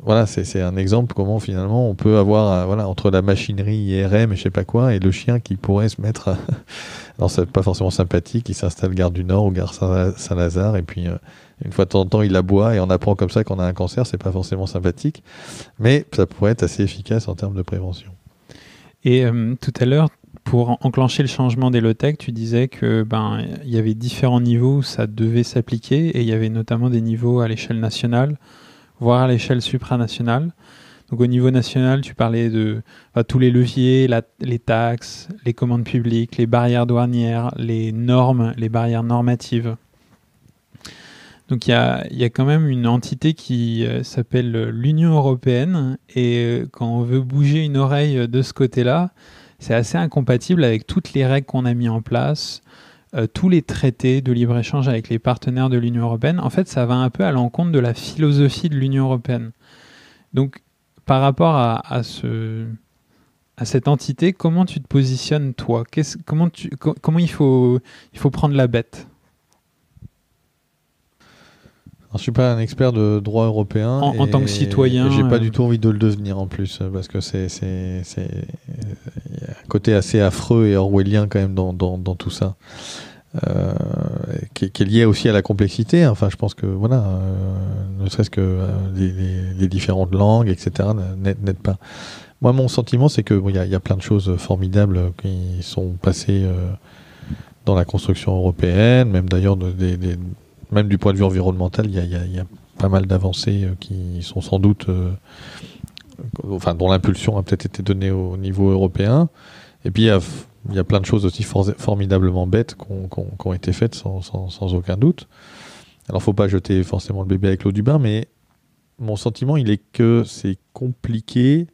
voilà, c'est, un exemple comment finalement on peut avoir euh, voilà entre la machinerie IRM et je sais pas quoi et le chien qui pourrait se mettre, non c'est pas forcément sympathique, il s'installe gare du Nord ou gare Saint-Lazare et puis une fois de temps en temps il aboie et on apprend comme ça qu'on a un cancer, c'est pas forcément sympathique, mais ça pourrait être assez efficace en termes de prévention. Et tout à l'heure, pour enclencher le changement des low-tech, tu disais que ben il y avait différents niveaux où ça devait s'appliquer et il y avait notamment des niveaux à l'échelle nationale voire à l'échelle supranationale. Donc au niveau national, tu parlais de tous les leviers, les taxes, les commandes publiques, les barrières douanières, les normes, les barrières normatives. Donc il y a, y a, quand même une entité qui euh, s'appelle l'Union européenne et euh, quand on veut bouger une oreille de ce côté-là, c'est assez incompatible avec toutes les règles qu'on a mis en place, euh, tous les traités de libre-échange avec les partenaires de l'Union européenne. En fait, ça va un peu à l'encontre de la philosophie de l'Union européenne. Donc par rapport à, ce, à cette entité, comment tu te positionnes toi? Comment, tu, comment il, faut, il faut prendre la bête? Je suis pas un expert de droit européen. En, tant que citoyen. J'ai pas euh, du tout envie de le devenir en plus, parce que c'est côté assez affreux et orwellien quand même dans, tout ça. Euh, qui, est lié aussi à la complexité. Enfin, je pense que voilà, euh, ne serait-ce que euh, les, différentes langues, etc., n'aident pas. Moi, mon sentiment, c'est que il y, a plein de choses formidables qui sont passées dans la construction européenne, même d'ailleurs, même du point de vue environnemental, il y, a, pas mal d'avancées qui sont sans doute, enfin, dont l'impulsion a peut-être été donnée au niveau européen. Et puis, il y a il plein de choses aussi formidablement bêtes qui ont, été faites sans, aucun doute. Alors, faut pas jeter forcément le bébé avec l'eau du bain, mais mon sentiment, il est que c'est compliqué.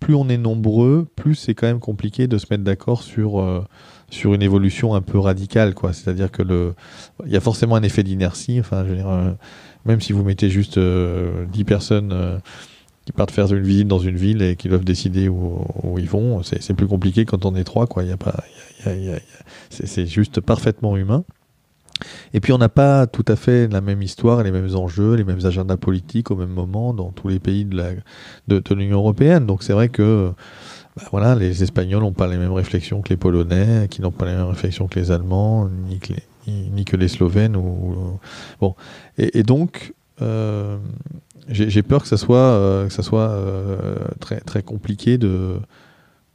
Plus on est nombreux, plus c'est quand même compliqué de se mettre d'accord sur, euh, sur une évolution un peu radicale. C'est-à-dire que le, il y a forcément un effet d'inertie. Enfin, euh, même si vous mettez juste 10 euh, personnes qui partent faire une visite dans une ville et qui doivent décider où, ils vont, c'est plus compliqué quand on est trois, quoi. Il y a pas, c'est juste parfaitement humain. Et puis on n'a pas tout à fait la même histoire, les mêmes enjeux, les mêmes agendas politiques au même moment dans tous les pays de l'Union de, européenne. Donc c'est vrai que bah voilà, les Espagnols n'ont pas les mêmes réflexions que les Polonais, qui n'ont pas les mêmes réflexions que les Allemands, ni que les, ni, que les Slovènes. Ou, bon. Et, et donc, euh, j'ai peur que ça soit, euh, euh, très, compliqué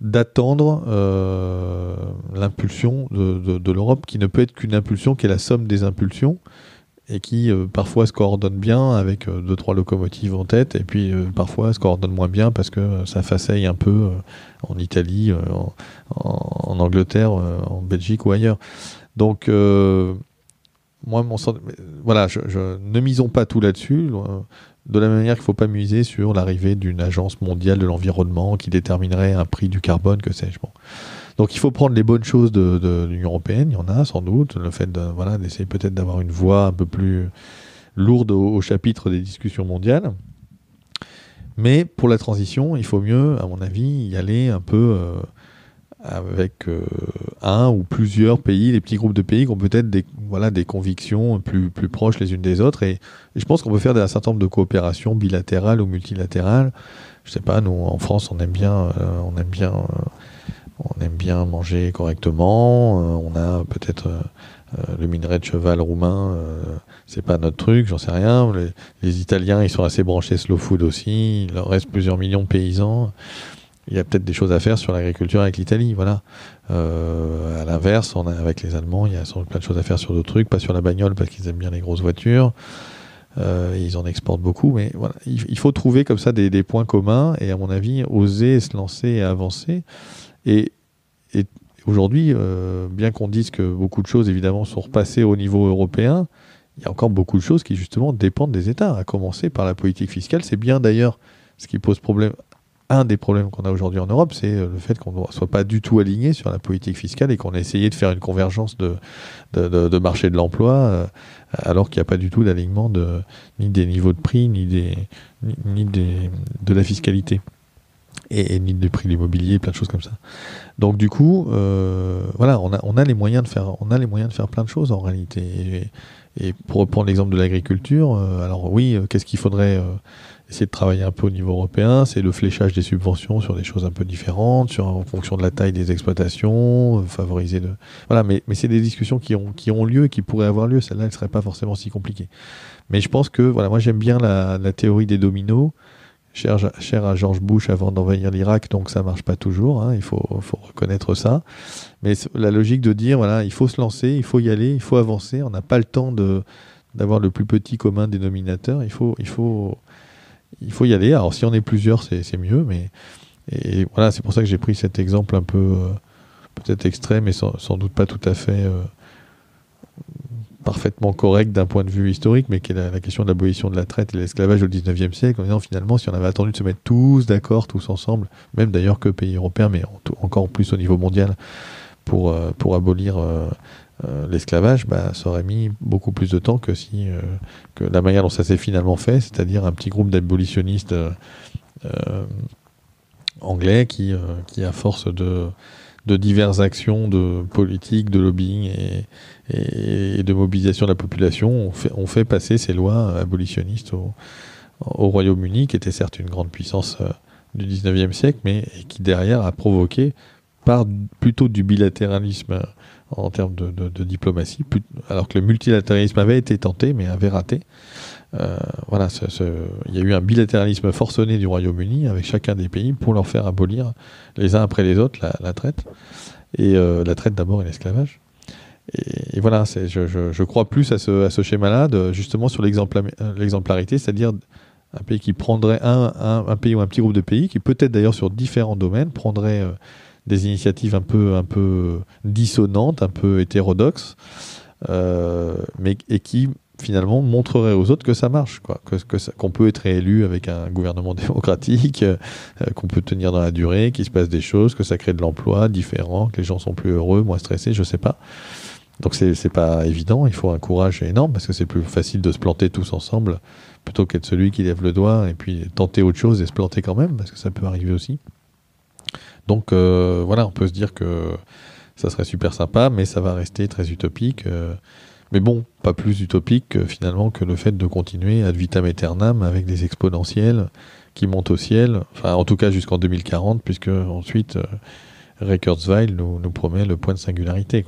d'attendre euh, l'impulsion de, l'Europe, qui ne peut être qu'une impulsion qui est la somme des impulsions, et qui parfois se coordonne bien avec deux, trois locomotives en tête, et puis parfois se coordonne moins bien parce que ça façaille un peu en Italie, en, Angleterre, en Belgique ou ailleurs. Donc, moi, mon voilà, je, je, ne misons pas tout là-dessus. De la même manière qu'il ne faut pas miser sur l'arrivée d'une agence mondiale de l'environnement qui déterminerait un prix du carbone, que sais-je. Bon. Donc il faut prendre les bonnes choses de, l'Union européenne, il y en a sans doute. Le fait de, voilà, d'essayer peut-être d'avoir une voix un peu plus lourde au, chapitre des discussions mondiales. Mais pour la transition, il faut mieux, à mon avis, y aller un peu euh, avec euh, un ou plusieurs pays, les petits groupes de pays qui ont peut-être des, voilà, des convictions plus, plus proches les unes des autres. Et, je pense qu'on peut faire un certain nombre de coopérations bilatérales ou multilatérales. Je sais pas, nous en France, on aime bien, euh, on aime bien, euh, on aime bien manger correctement. on a peut-être le minerai de cheval roumain, c'est pas notre truc, j'en sais rien. Les, les, Italiens, ils sont assez branchés slow food aussi. Il leur reste plusieurs millions de paysans il y a peut-être des choses à faire sur l'agriculture avec l'Italie. Voilà. Euh, à l'inverse, avec les Allemands, il y a plein de choses à faire sur d'autres trucs, pas sur la bagnole parce qu'ils aiment bien les grosses voitures. Euh, ils en exportent beaucoup, mais voilà, il, faut trouver comme ça des, points communs et à mon avis oser se lancer et avancer. Et, aujourd'hui, euh, bien qu'on dise que beaucoup de choses évidemment sont repassées au niveau européen, il y a encore beaucoup de choses qui justement dépendent des États, à commencer par la politique fiscale. C'est bien d'ailleurs ce qui pose problème un des problèmes qu'on a aujourd'hui en Europe, c'est euh, le fait qu'on ne soit pas du tout aligné sur la politique fiscale et qu'on a essayé de faire une convergence de, marché de l'emploi, euh, alors qu'il n'y a pas du tout d'alignement ni des niveaux de prix, ni, de la fiscalité. Et, ni des prix de l'immobilier, plein de choses comme ça. Donc du coup, euh, voilà, on a, les moyens de faire, plein de choses en réalité. Et pour reprendre l'exemple de l'agriculture, alors oui, qu'est-ce qu'il faudrait essayer de travailler un peu au niveau européen, c'est le fléchage des subventions sur des choses un peu différentes, sur, en fonction de la taille des exploitations, euh, favoriser de... Voilà, mais, mais c'est des discussions qui ont, qui ont lieu et qui pourraient avoir lieu. Celle-là, elle ne serait pas forcément si compliquée. Mais je pense que, voilà, moi j'aime bien la, théorie des dominos, cher, cher à George Bush avant d'envahir l'Irak, donc ça marche pas toujours, hein, il faut, faut reconnaître ça. Mais la logique de dire, voilà, il faut se lancer, il faut y aller, il faut avancer, on n'a pas le temps de d'avoir le plus petit commun dénominateur, il faut, il faut il faut y aller. Alors si on est plusieurs, c'est mieux, mais et voilà, c'est pour ça que j'ai pris cet exemple un peu euh, peut-être extrême et sans, doute pas tout à fait euh, parfaitement correct d'un point de vue historique, mais qui est la, question de l'abolition de la traite et de l'esclavage au 19e siècle, en disant finalement, si on avait attendu de se mettre tous d'accord, tous ensemble, même d'ailleurs que pays européens, mais encore plus au niveau mondial, pour, euh, pour abolir l'esclavage, bah, ça aurait mis beaucoup plus de temps que si que la manière dont ça s'est finalement fait, c'est-à-dire un petit groupe d'abolitionnistes anglais qui, euh, qui à force de, de diverses actions de politique, de lobbying et, de mobilisation de la population, ont fait, passer ces lois abolitionnistes au, au Royaume-Uni, qui était certes une grande puissance euh, du 19e siècle, mais qui derrière a provoqué, par plutôt du bilatéralisme euh, en termes de, diplomatie, alors que le multilatéralisme avait été tenté, mais avait raté, euh, voilà, il y a eu un bilatéralisme forcené du Royaume-Uni avec chacun des pays pour leur faire abolir les uns après les autres la, traite. Et euh, la traite d'abord et l'esclavage. Et, voilà, je, crois plus à ce, schéma-là, justement sur l'exemplarité, c'est-à-dire un pays qui prendrait un, un, pays ou un petit groupe de pays, qui peut-être d'ailleurs sur différents domaines prendrait euh, des initiatives un peu, un peu dissonantes, un peu hétérodoxes, mais, et qui finalement montrerait aux autres que ça marche, quoi, que, qu'on peut être élu avec un gouvernement démocratique, euh, qu'on peut tenir dans la durée, qu'il se passe des choses, que ça crée de l'emploi différent, que les gens sont plus heureux, moins stressés, je sais pas. Donc c'est, c'est pas évident, il faut un courage énorme parce que c'est plus facile de se planter tous ensemble plutôt qu'être celui qui lève le doigt et puis tenter autre chose et se planter quand même parce que ça peut arriver aussi. Donc euh, voilà, on peut se dire que ça serait super sympa, mais ça va rester très utopique. Euh, mais bon, pas plus utopique finalement que le fait de continuer ad vitam aeternam avec des exponentiels qui montent au ciel, enfin en tout cas jusqu'en 2040, puisque ensuite euh, nous, promet le point de singularité.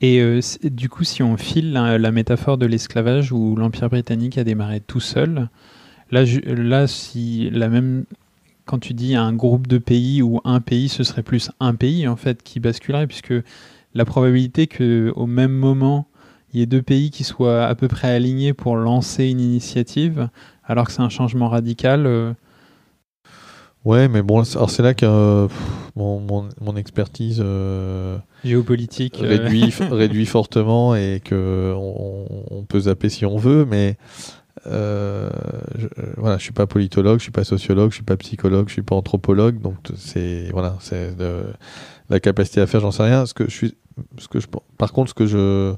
Et euh, du coup, si on file la, métaphore de l'esclavage où l'Empire britannique a démarré tout seul, là, si la même, quand tu dis un groupe de pays ou un pays, ce serait plus un pays en fait qui basculerait, puisque la probabilité que au même moment il y ait deux pays qui soient à peu près alignés pour lancer une initiative, alors que c'est un changement radical. Euh. Ouais, mais bon, alors c'est là que euh, mon, mon, expertise euh, géopolitique réduit, réduit fortement et que on, peut zapper si on veut, mais je, voilà, je suis pas politologue, je suis pas sociologue, je suis pas psychologue, je suis pas anthropologue, donc c'est voilà, c'est la capacité à faire, j'en sais rien. Ce que je suis, ce que je, par contre, ce que je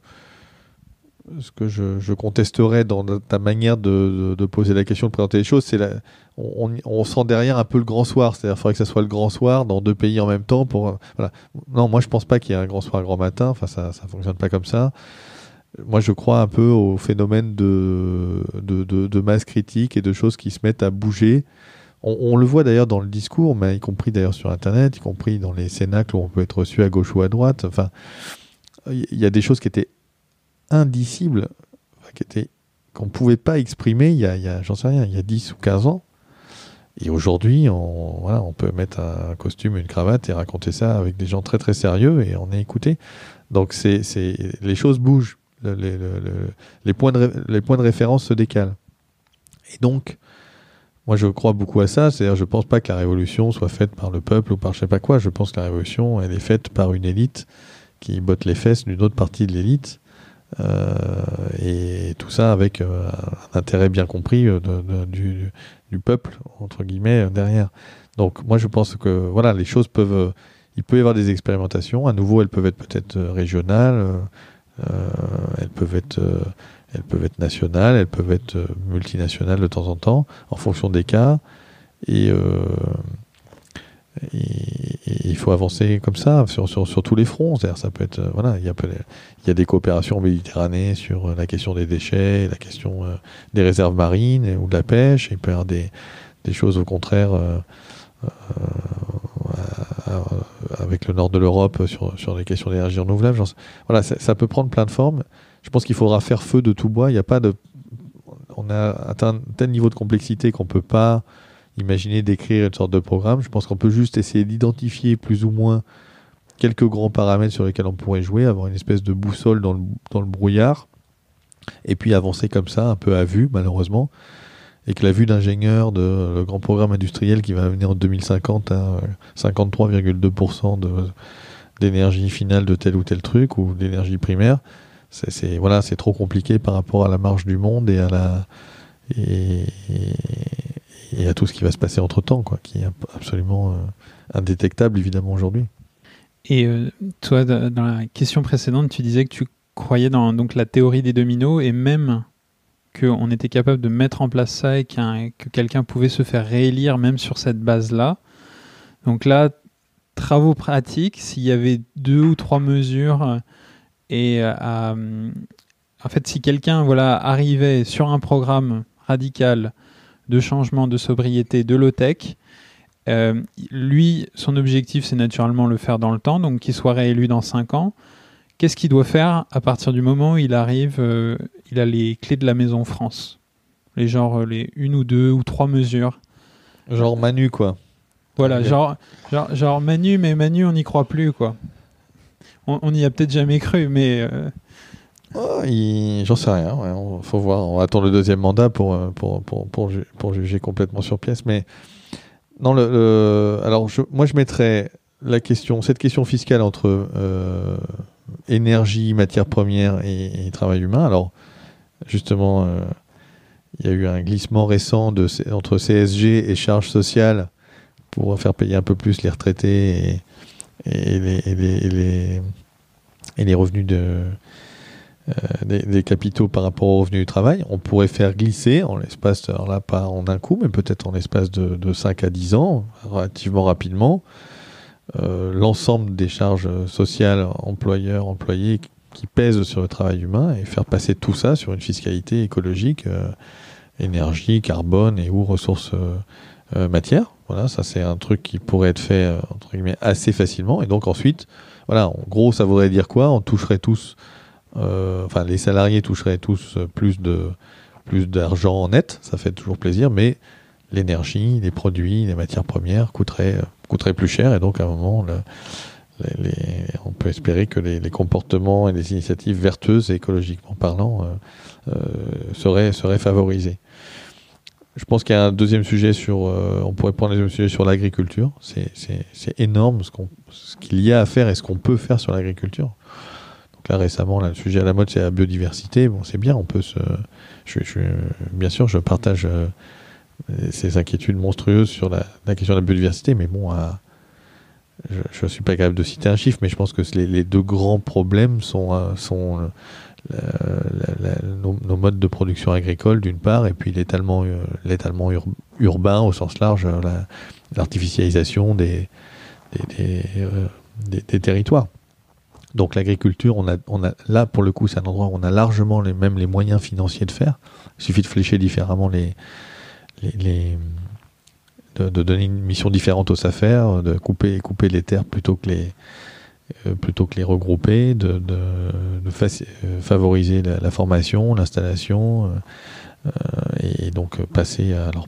ce que je, je, contesterais dans ta manière de, de, poser la question, de présenter les choses, c'est on, on, sent derrière un peu le grand soir. C'est-à-dire qu'il faudrait que ça soit le grand soir dans deux pays en même temps. Pour, voilà. Non, moi je pense pas qu'il y ait un grand soir, un grand matin. Enfin, ça ne fonctionne pas comme ça. Moi je crois un peu au phénomène de, de, masse critique et de choses qui se mettent à bouger. On, le voit d'ailleurs dans le discours, mais y compris d'ailleurs sur Internet, y compris dans les cénacles où on peut être reçu à gauche ou à droite. Enfin, il y a des choses qui étaient indicible, qui était qu'on ne pouvait pas exprimer il y a, j'en sais rien, il y a 10 ou 15 ans. Et aujourd'hui, on, voilà, on peut mettre un costume, une cravate et raconter ça avec des gens très très sérieux et on est écouté. Donc c'est, les choses bougent, les, points de, les points de référence se décalent. Et donc, moi je crois beaucoup à ça, c'est-à-dire je pense pas que la révolution soit faite par le peuple ou par je sais pas quoi, je pense que la révolution elle est faite par une élite qui botte les fesses d'une autre partie de l'élite euh, et tout ça avec euh, un intérêt bien compris euh, du, peuple, entre guillemets, derrière. Donc moi je pense que voilà, les choses peuvent... il peut y avoir des expérimentations. À nouveau, elles peuvent être peut-être régionales, elles peuvent être elles peuvent être nationales, elles peuvent être multinationales de temps en temps, en fonction des cas. Et, il faut avancer comme ça sur, sur, tous les fronts. Ça peut être, voilà, il y a, des coopérations méditerranéennes sur la question des déchets, la question euh, des réserves marines ou de la pêche. Il peut y avoir des, choses au contraire euh, euh, avec le nord de l'Europe sur, sur les questions d'énergie renouvelable. Voilà, ça peut prendre plein de formes. Je pense qu'il faudra faire feu de tout bois. Il n'y a pas de, on a atteint un tel niveau de complexité qu'on peut pas imaginer d'écrire une sorte de programme. Je pense qu'on peut juste essayer d'identifier plus ou moins quelques grands paramètres sur lesquels on pourrait jouer, avoir une espèce de boussole dans le, dans le brouillard, et puis avancer comme ça, un peu à vue, malheureusement. Et que la vue d'ingénieur de le grand programme industriel qui va venir en 2050 à 53,2% de d'énergie finale de tel ou tel truc ou d'énergie primaire, c'est voilà, c'est trop compliqué par rapport à la marge du monde et à la et à tout ce qui va se passer entre temps, quoi, qui est absolument euh, indétectable évidemment aujourd'hui. Et euh, toi, dans la question précédente, tu disais que tu croyais dans donc la théorie des dominos et même qu'on était capable de mettre en place ça et que quelqu'un pouvait se faire réélire même sur cette base-là. Donc là, travaux pratiques, s'il y avait deux ou trois mesures euh, et en fait, si quelqu'un voilà arrivait sur un programme radical de changement de sobriété de low-tech. Euh, lui, son objectif, c'est naturellement le faire dans le temps, donc qu'il soit réélu dans 5 ans. Qu'est-ce qu'il doit faire à partir du moment où il arrive, euh, il a les clés de la maison France Les genre, euh, les une ou deux ou trois mesures. Genre Manu, quoi. Voilà, genre, genre, genre, Manu, mais Manu, on n'y croit plus, quoi. On n'y a peut-être jamais cru, mais Oh, J'en sais rien. on, faut voir. On attend le deuxième mandat pour, euh, pour, pour, pour, pour juger complètement sur pièce. Mais non, le, alors moi je mettrais la question, cette question fiscale entre euh, énergie, matière première et, travail humain. Alors justement, euh, il y a eu un glissement récent de, entre CSG et charges sociales pour faire payer un peu plus les retraités et, les, revenus de euh, des, capitaux par rapport au revenu du travail, on pourrait faire glisser en l'espace, alors là pas en un coup, mais peut-être en l'espace de, 5 à 10 ans, relativement rapidement, euh, l'ensemble des charges sociales employeurs-employés qui pèsent sur le travail humain et faire passer tout ça sur une fiscalité écologique, euh, énergie, carbone et ou ressources matières. Voilà, ça c'est un truc qui pourrait être fait entre guillemets assez facilement. Et donc ensuite, voilà, en gros, ça voudrait dire quoi? On toucherait tous euh, enfin, les salariés toucheraient tous plus de plus d'argent en net, ça fait toujours plaisir, mais l'énergie, les produits, les matières premières coûteraient, coûteraient plus cher et donc à un moment, on peut espérer que les, comportements et les initiatives vertueuses écologiquement parlant euh, euh, seraient, favorisés. Je pense qu'il y a un deuxième sujet sur, on pourrait prendre deuxième sujet sur l'agriculture. C'est énorme ce qu'il y a à faire et ce qu'on peut faire sur l'agriculture là récemment, là, le sujet à la mode, c'est la biodiversité. Bon, c'est bien, on peut se. Bien sûr, je partage euh, ces inquiétudes monstrueuses sur la, question de la biodiversité, mais bon, je ne suis pas capable de citer un chiffre, mais je pense que les, deux grands problèmes sont, euh, euh, nos, modes de production agricole, d'une part, et puis l'étalement, l'étalement urbain au sens large, l'artificialisation des, territoires. Donc l'agriculture, là pour le coup, c'est un endroit où on a largement les, même les moyens financiers de faire. Il suffit de flécher différemment les, de, donner une mission différente aux SAFER, de couper, couper les terres plutôt que les, euh, plutôt que les regrouper, de, de, euh, favoriser la, formation, l'installation, euh, et donc passer à, alors,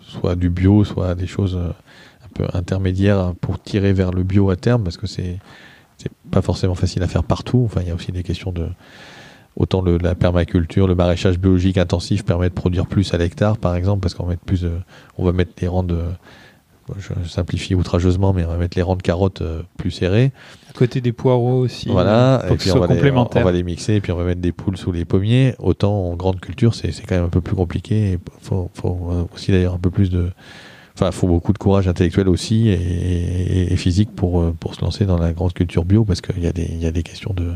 soit du bio, soit des choses un peu intermédiaires pour tirer vers le bio à terme, parce que c'est pas forcément facile à faire partout. Enfin, il y a aussi des questions de autant le, la permaculture, le maraîchage biologique intensif permet de produire plus à l'hectare, par exemple, parce qu'on va mettre plus, on va mettre des rangs de, je simplifie outrageusement, mais on va mettre les rangs de carottes euh, plus serrés. À côté des poireaux aussi. Voilà, et puis on va, les, on va, les, mixer, et puis on va mettre des poules sous les pommiers. Autant en grande culture, c'est quand même un peu plus compliqué. Il faut, faut, aussi d'ailleurs un peu plus de, Enfin, faut beaucoup de courage intellectuel aussi et, physique pour, euh, pour se lancer dans la grande culture bio parce qu'il y, a des, y a des questions de.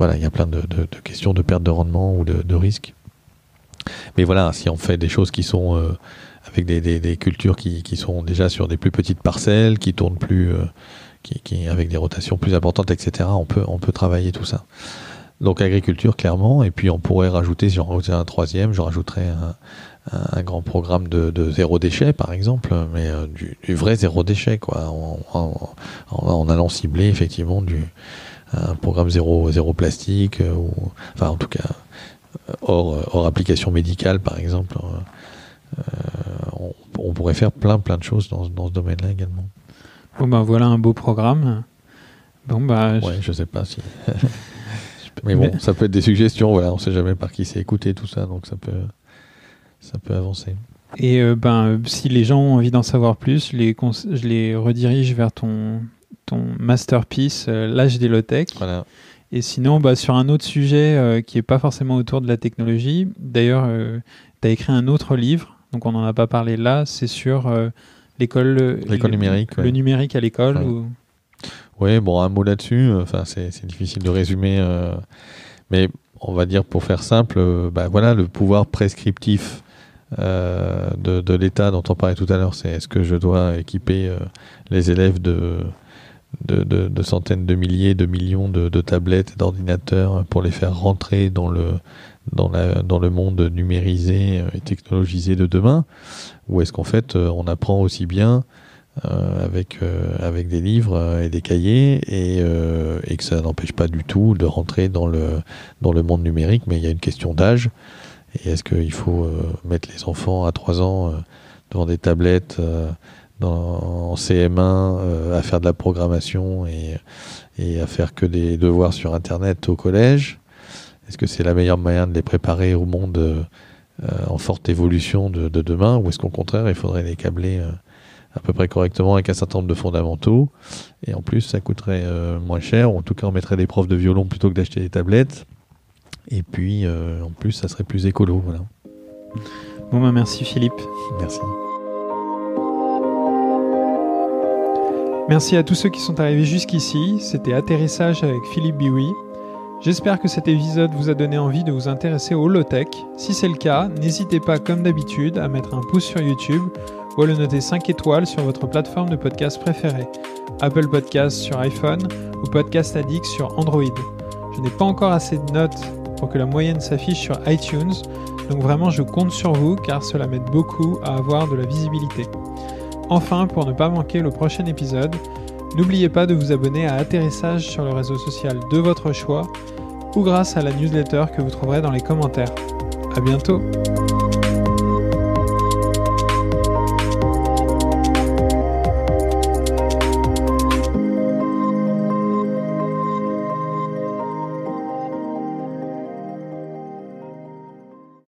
Voilà, il y a plein de, questions de perte de rendement ou de, risque. Mais voilà, si on fait des choses qui sont euh, avec des, cultures qui, qui, sont déjà sur des plus petites parcelles, qui tournent plus, euh, qui, avec des rotations plus importantes, etc., on peut, on peut travailler tout ça. Donc agriculture clairement, et puis on pourrait rajouter, si j'en rajoutais un troisième, je rajouterais un, un grand programme de, zéro déchet, par exemple, mais euh, du, vrai zéro déchet, quoi, en, allant cibler effectivement du, un programme zéro, zéro plastique, euh, ou, enfin en tout cas euh, hors, hors application médicale, par exemple. On, pourrait faire plein plein de choses dans, dans ce domaine-là également. Bon ben voilà un beau programme. Bon bah. Ouais, je sais pas si. Mais bon, ça peut être des suggestions. Voilà, on sait jamais par qui c'est écouté tout ça, donc ça peut ça peut avancer. Et euh, ben, si les gens ont envie d'en savoir plus, les je les redirige vers ton, ton masterpiece, euh, L'âge des low-tech. Voilà. Et sinon, bah, sur un autre sujet euh, qui n'est pas forcément autour de la technologie, d'ailleurs, tu as écrit un autre livre, donc on n'en a pas parlé là, c'est sur l'école l'école numérique. Le numérique à l'école. Oui, bon, un mot là-dessus, enfin, c'est difficile de résumer, mais on va dire pour faire simple, bah, voilà, le pouvoir prescriptif euh, de, l'État dont on parlait tout à l'heure, c'est est-ce que je dois équiper euh, les élèves de, de, centaines de milliers, de millions de, tablettes et d'ordinateurs pour les faire rentrer dans le, dans, la, dans le monde numérisé et technologisé de demain? Ou est-ce qu'en fait euh, on apprend aussi bien avec, avec des livres et des cahiers et, et que ça n'empêche pas du tout de rentrer dans le, dans le monde numérique, mais il y a une question d'âge. Et est-ce qu'il faut euh, mettre les enfants à 3 ans euh, devant des tablettes euh, en CM1 à faire de la programmation et, et, à faire que des devoirs sur Internet au collège Est-ce que c'est la meilleure manière de les préparer au monde en forte évolution de, de demain Ou est-ce qu'au contraire, il faudrait les câbler à peu près correctement avec un certain nombre de fondamentaux? Et en plus, ça coûterait moins cher. Ou en tout cas, on mettrait des profs de violon plutôt que d'acheter des tablettes. Et puis, euh, en plus, ça serait plus écolo. Voilà. Bon, bah, merci Philippe. Merci. Merci à tous ceux qui sont arrivés jusqu'ici. C'était Atterrissage avec Philippe Biwi. J'espère que cet épisode vous a donné envie de vous intéresser au low-tech. Si c'est le cas, n'hésitez pas, comme d'habitude, à mettre un pouce sur YouTube ou à le noter 5 étoiles sur votre plateforme de podcast préférée. Apple Podcasts sur iPhone ou Podcast Addict sur Android. Je n'ai pas encore assez de notes pour que la moyenne s'affiche sur iTunes. Donc vraiment, je compte sur vous car cela m'aide beaucoup à avoir de la visibilité. Enfin, pour ne pas manquer le prochain épisode, n'oubliez pas de vous abonner à Atterrissage sur le réseau social de votre choix ou grâce à la newsletter que vous trouverez dans les commentaires. A bientôt